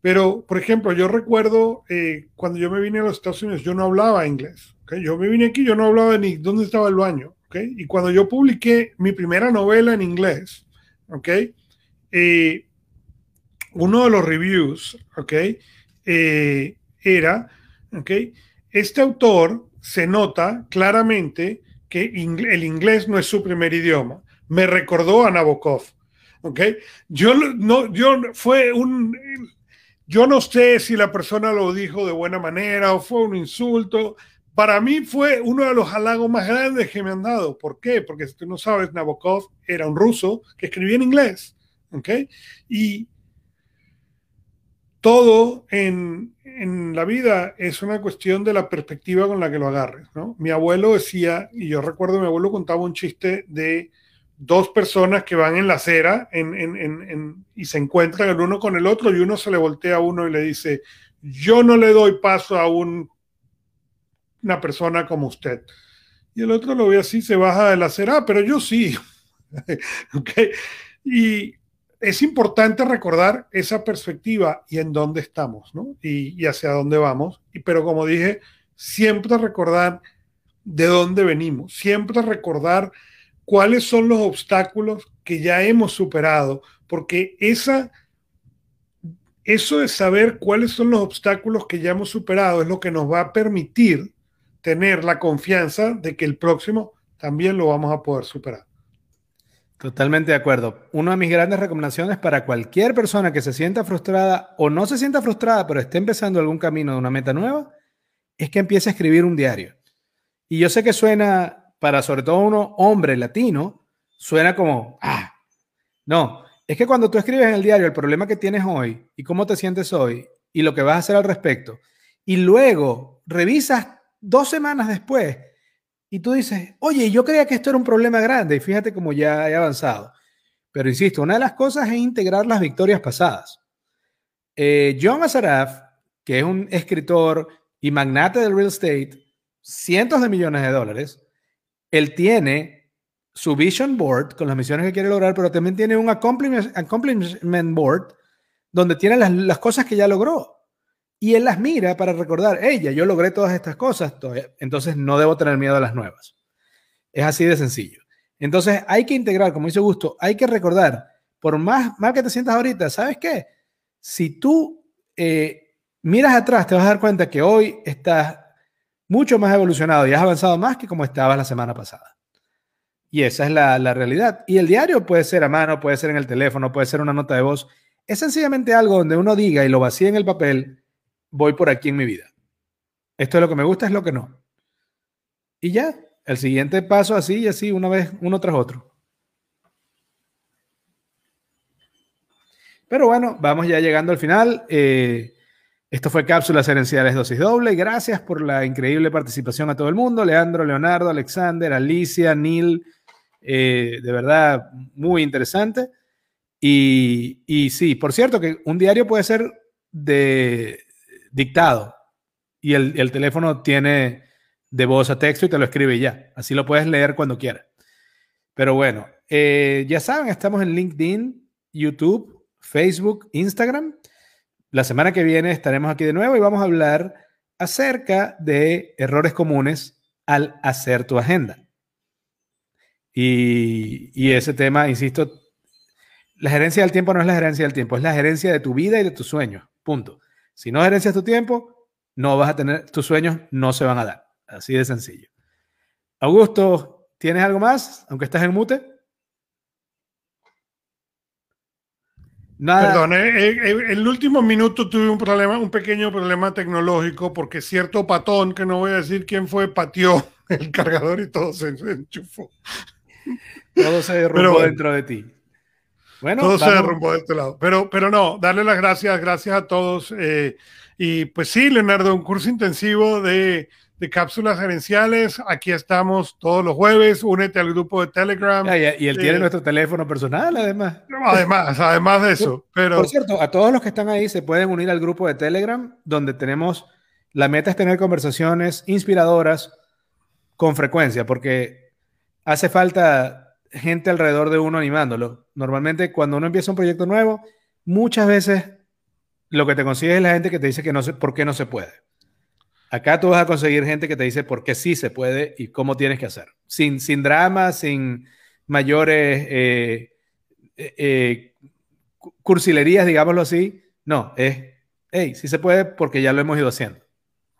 Pero, por ejemplo, yo recuerdo eh, cuando yo me vine a los Estados Unidos, yo no hablaba inglés. ¿okay? Yo me vine aquí, yo no hablaba ni dónde estaba el baño. ¿Okay? Y cuando yo publiqué mi primera novela en inglés, ¿ok? Eh, uno de los reviews, ¿ok? Eh, era, ¿ok? Este autor se nota claramente que el inglés no es su primer idioma. Me recordó a Nabokov, ¿ok? Yo no, yo fue un, yo no sé si la persona lo dijo de buena manera o fue un insulto. Para mí fue uno de los halagos más grandes que me han dado. ¿Por qué? Porque si tú no sabes, Nabokov era un ruso que escribía en inglés. ¿Ok? Y todo en, la vida es una cuestión de la perspectiva con la que lo agarres. ¿no? Mi abuelo decía, y yo recuerdo, mi abuelo contaba un chiste de dos personas que van en la acera y se encuentran el uno con el otro y uno se le voltea a uno y le dice, yo no le doy paso a un, una persona como usted. Y el otro lo ve así, se baja de la acera, ah, pero yo sí. okay. Y es importante recordar esa perspectiva y en dónde estamos, ¿no? Y, hacia dónde vamos. Y, pero como dije, siempre recordar de dónde venimos, siempre recordar cuáles son los obstáculos que ya hemos superado, porque esa, eso de saber cuáles son los obstáculos que ya hemos superado es lo que nos va a permitir tener la confianza de que el próximo también lo vamos a poder superar. Totalmente de acuerdo. Una de mis grandes recomendaciones para cualquier persona que se sienta frustrada o no se sienta frustrada, pero esté empezando algún camino de una meta nueva, es que empiece a escribir un diario. Y yo sé que suena, para sobre todo uno hombre latino, suena como, ah, no, es que cuando tú escribes en el diario el problema que tienes hoy y cómo te sientes hoy y lo que vas a hacer al respecto, y luego revisas dos semanas después y tú dices, oye, yo creía que esto era un problema grande y fíjate cómo ya he avanzado. Pero insisto, una de las cosas es integrar las victorias pasadas. Eh, John Azaraf, que es un escritor y magnate del real estate, cientos de millones de dólares, él tiene su vision board con las misiones que quiere lograr, pero también tiene un accomplishment board donde tiene las, las cosas que ya logró. Y él las mira para recordar, ella, yo logré todas estas cosas, entonces no debo tener miedo a las nuevas. Es así de sencillo. Entonces hay que integrar, como dice Gusto, hay que recordar, por más mal que te sientas ahorita, ¿sabes qué? Si tú eh, miras atrás, te vas a dar cuenta que hoy estás mucho más evolucionado y has avanzado más que como estabas la semana pasada. Y esa es la, realidad. Y el diario puede ser a mano, puede ser en el teléfono, puede ser una nota de voz. Es sencillamente algo donde uno diga y lo vacía en el papel voy por aquí en mi vida. Esto es lo que me gusta, es lo que no. Y ya, el siguiente paso así y así, una vez, uno tras otro. Pero bueno, vamos ya llegando al final. Eh, esto fue Cápsulas Herenciales Dosis Doble. Gracias por la increíble participación a todo el mundo. Leandro, Leonardo, Alexander, Alicia, Neil. Eh, de verdad, muy interesante. Y, y sí, por cierto, que un diario puede ser de, dictado y el, teléfono tiene de voz a texto y te lo escribe ya. Así lo puedes leer cuando quieras. Pero bueno, eh, ya saben, estamos en LinkedIn, YouTube, Facebook, Instagram. La semana que viene estaremos aquí de nuevo y vamos a hablar acerca de errores comunes al hacer tu agenda. Y, y, ese tema, insisto, la gerencia del tiempo no es la gerencia del tiempo, es la gerencia de tu vida y de tus sueños. Punto. Si no gerencias tu tiempo, no vas a tener, tus sueños no se van a dar. Así de sencillo. Augusto, ¿tienes algo más? Aunque estás en mute. Nada. Perdón, en eh, eh, eh, el último minuto tuve un problema, un pequeño problema tecnológico, porque cierto patón, que no voy a decir quién fue, pateó el cargador y todo se enchufó. Todo se derrumbó dentro de ti. Bueno, todo se derrumbó de este lado. Pero, pero no, darle las gracias, gracias a todos. Eh, y pues sí, Leonardo, un curso intensivo de de cápsulas gerenciales. Aquí estamos todos los jueves. Únete al grupo de Telegram. y, él tiene nuestro teléfono personal, además. Además, además de eso. Pero... Por cierto, a todos los que están ahí se pueden unir al grupo de Telegram, donde tenemos. La meta es tener conversaciones inspiradoras con frecuencia, porque hace falta gente alrededor de uno animándolo. Normalmente, cuando uno empieza un proyecto nuevo, muchas veces lo que te consigues es la gente que te dice que no sé por qué no se puede. Acá tú vas a conseguir gente que te dice por qué sí se puede y cómo tienes que hacer. Sin, sin drama, sin mayores eh, eh, eh, cursilerías, digámoslo así. No, es, hey, sí se puede porque ya lo hemos ido haciendo.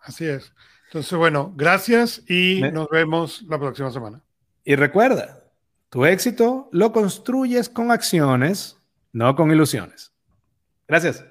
Así es. Entonces, bueno, gracias y nos vemos la próxima semana. Y recuerda, tu éxito lo construyes con acciones, no con ilusiones. Gracias.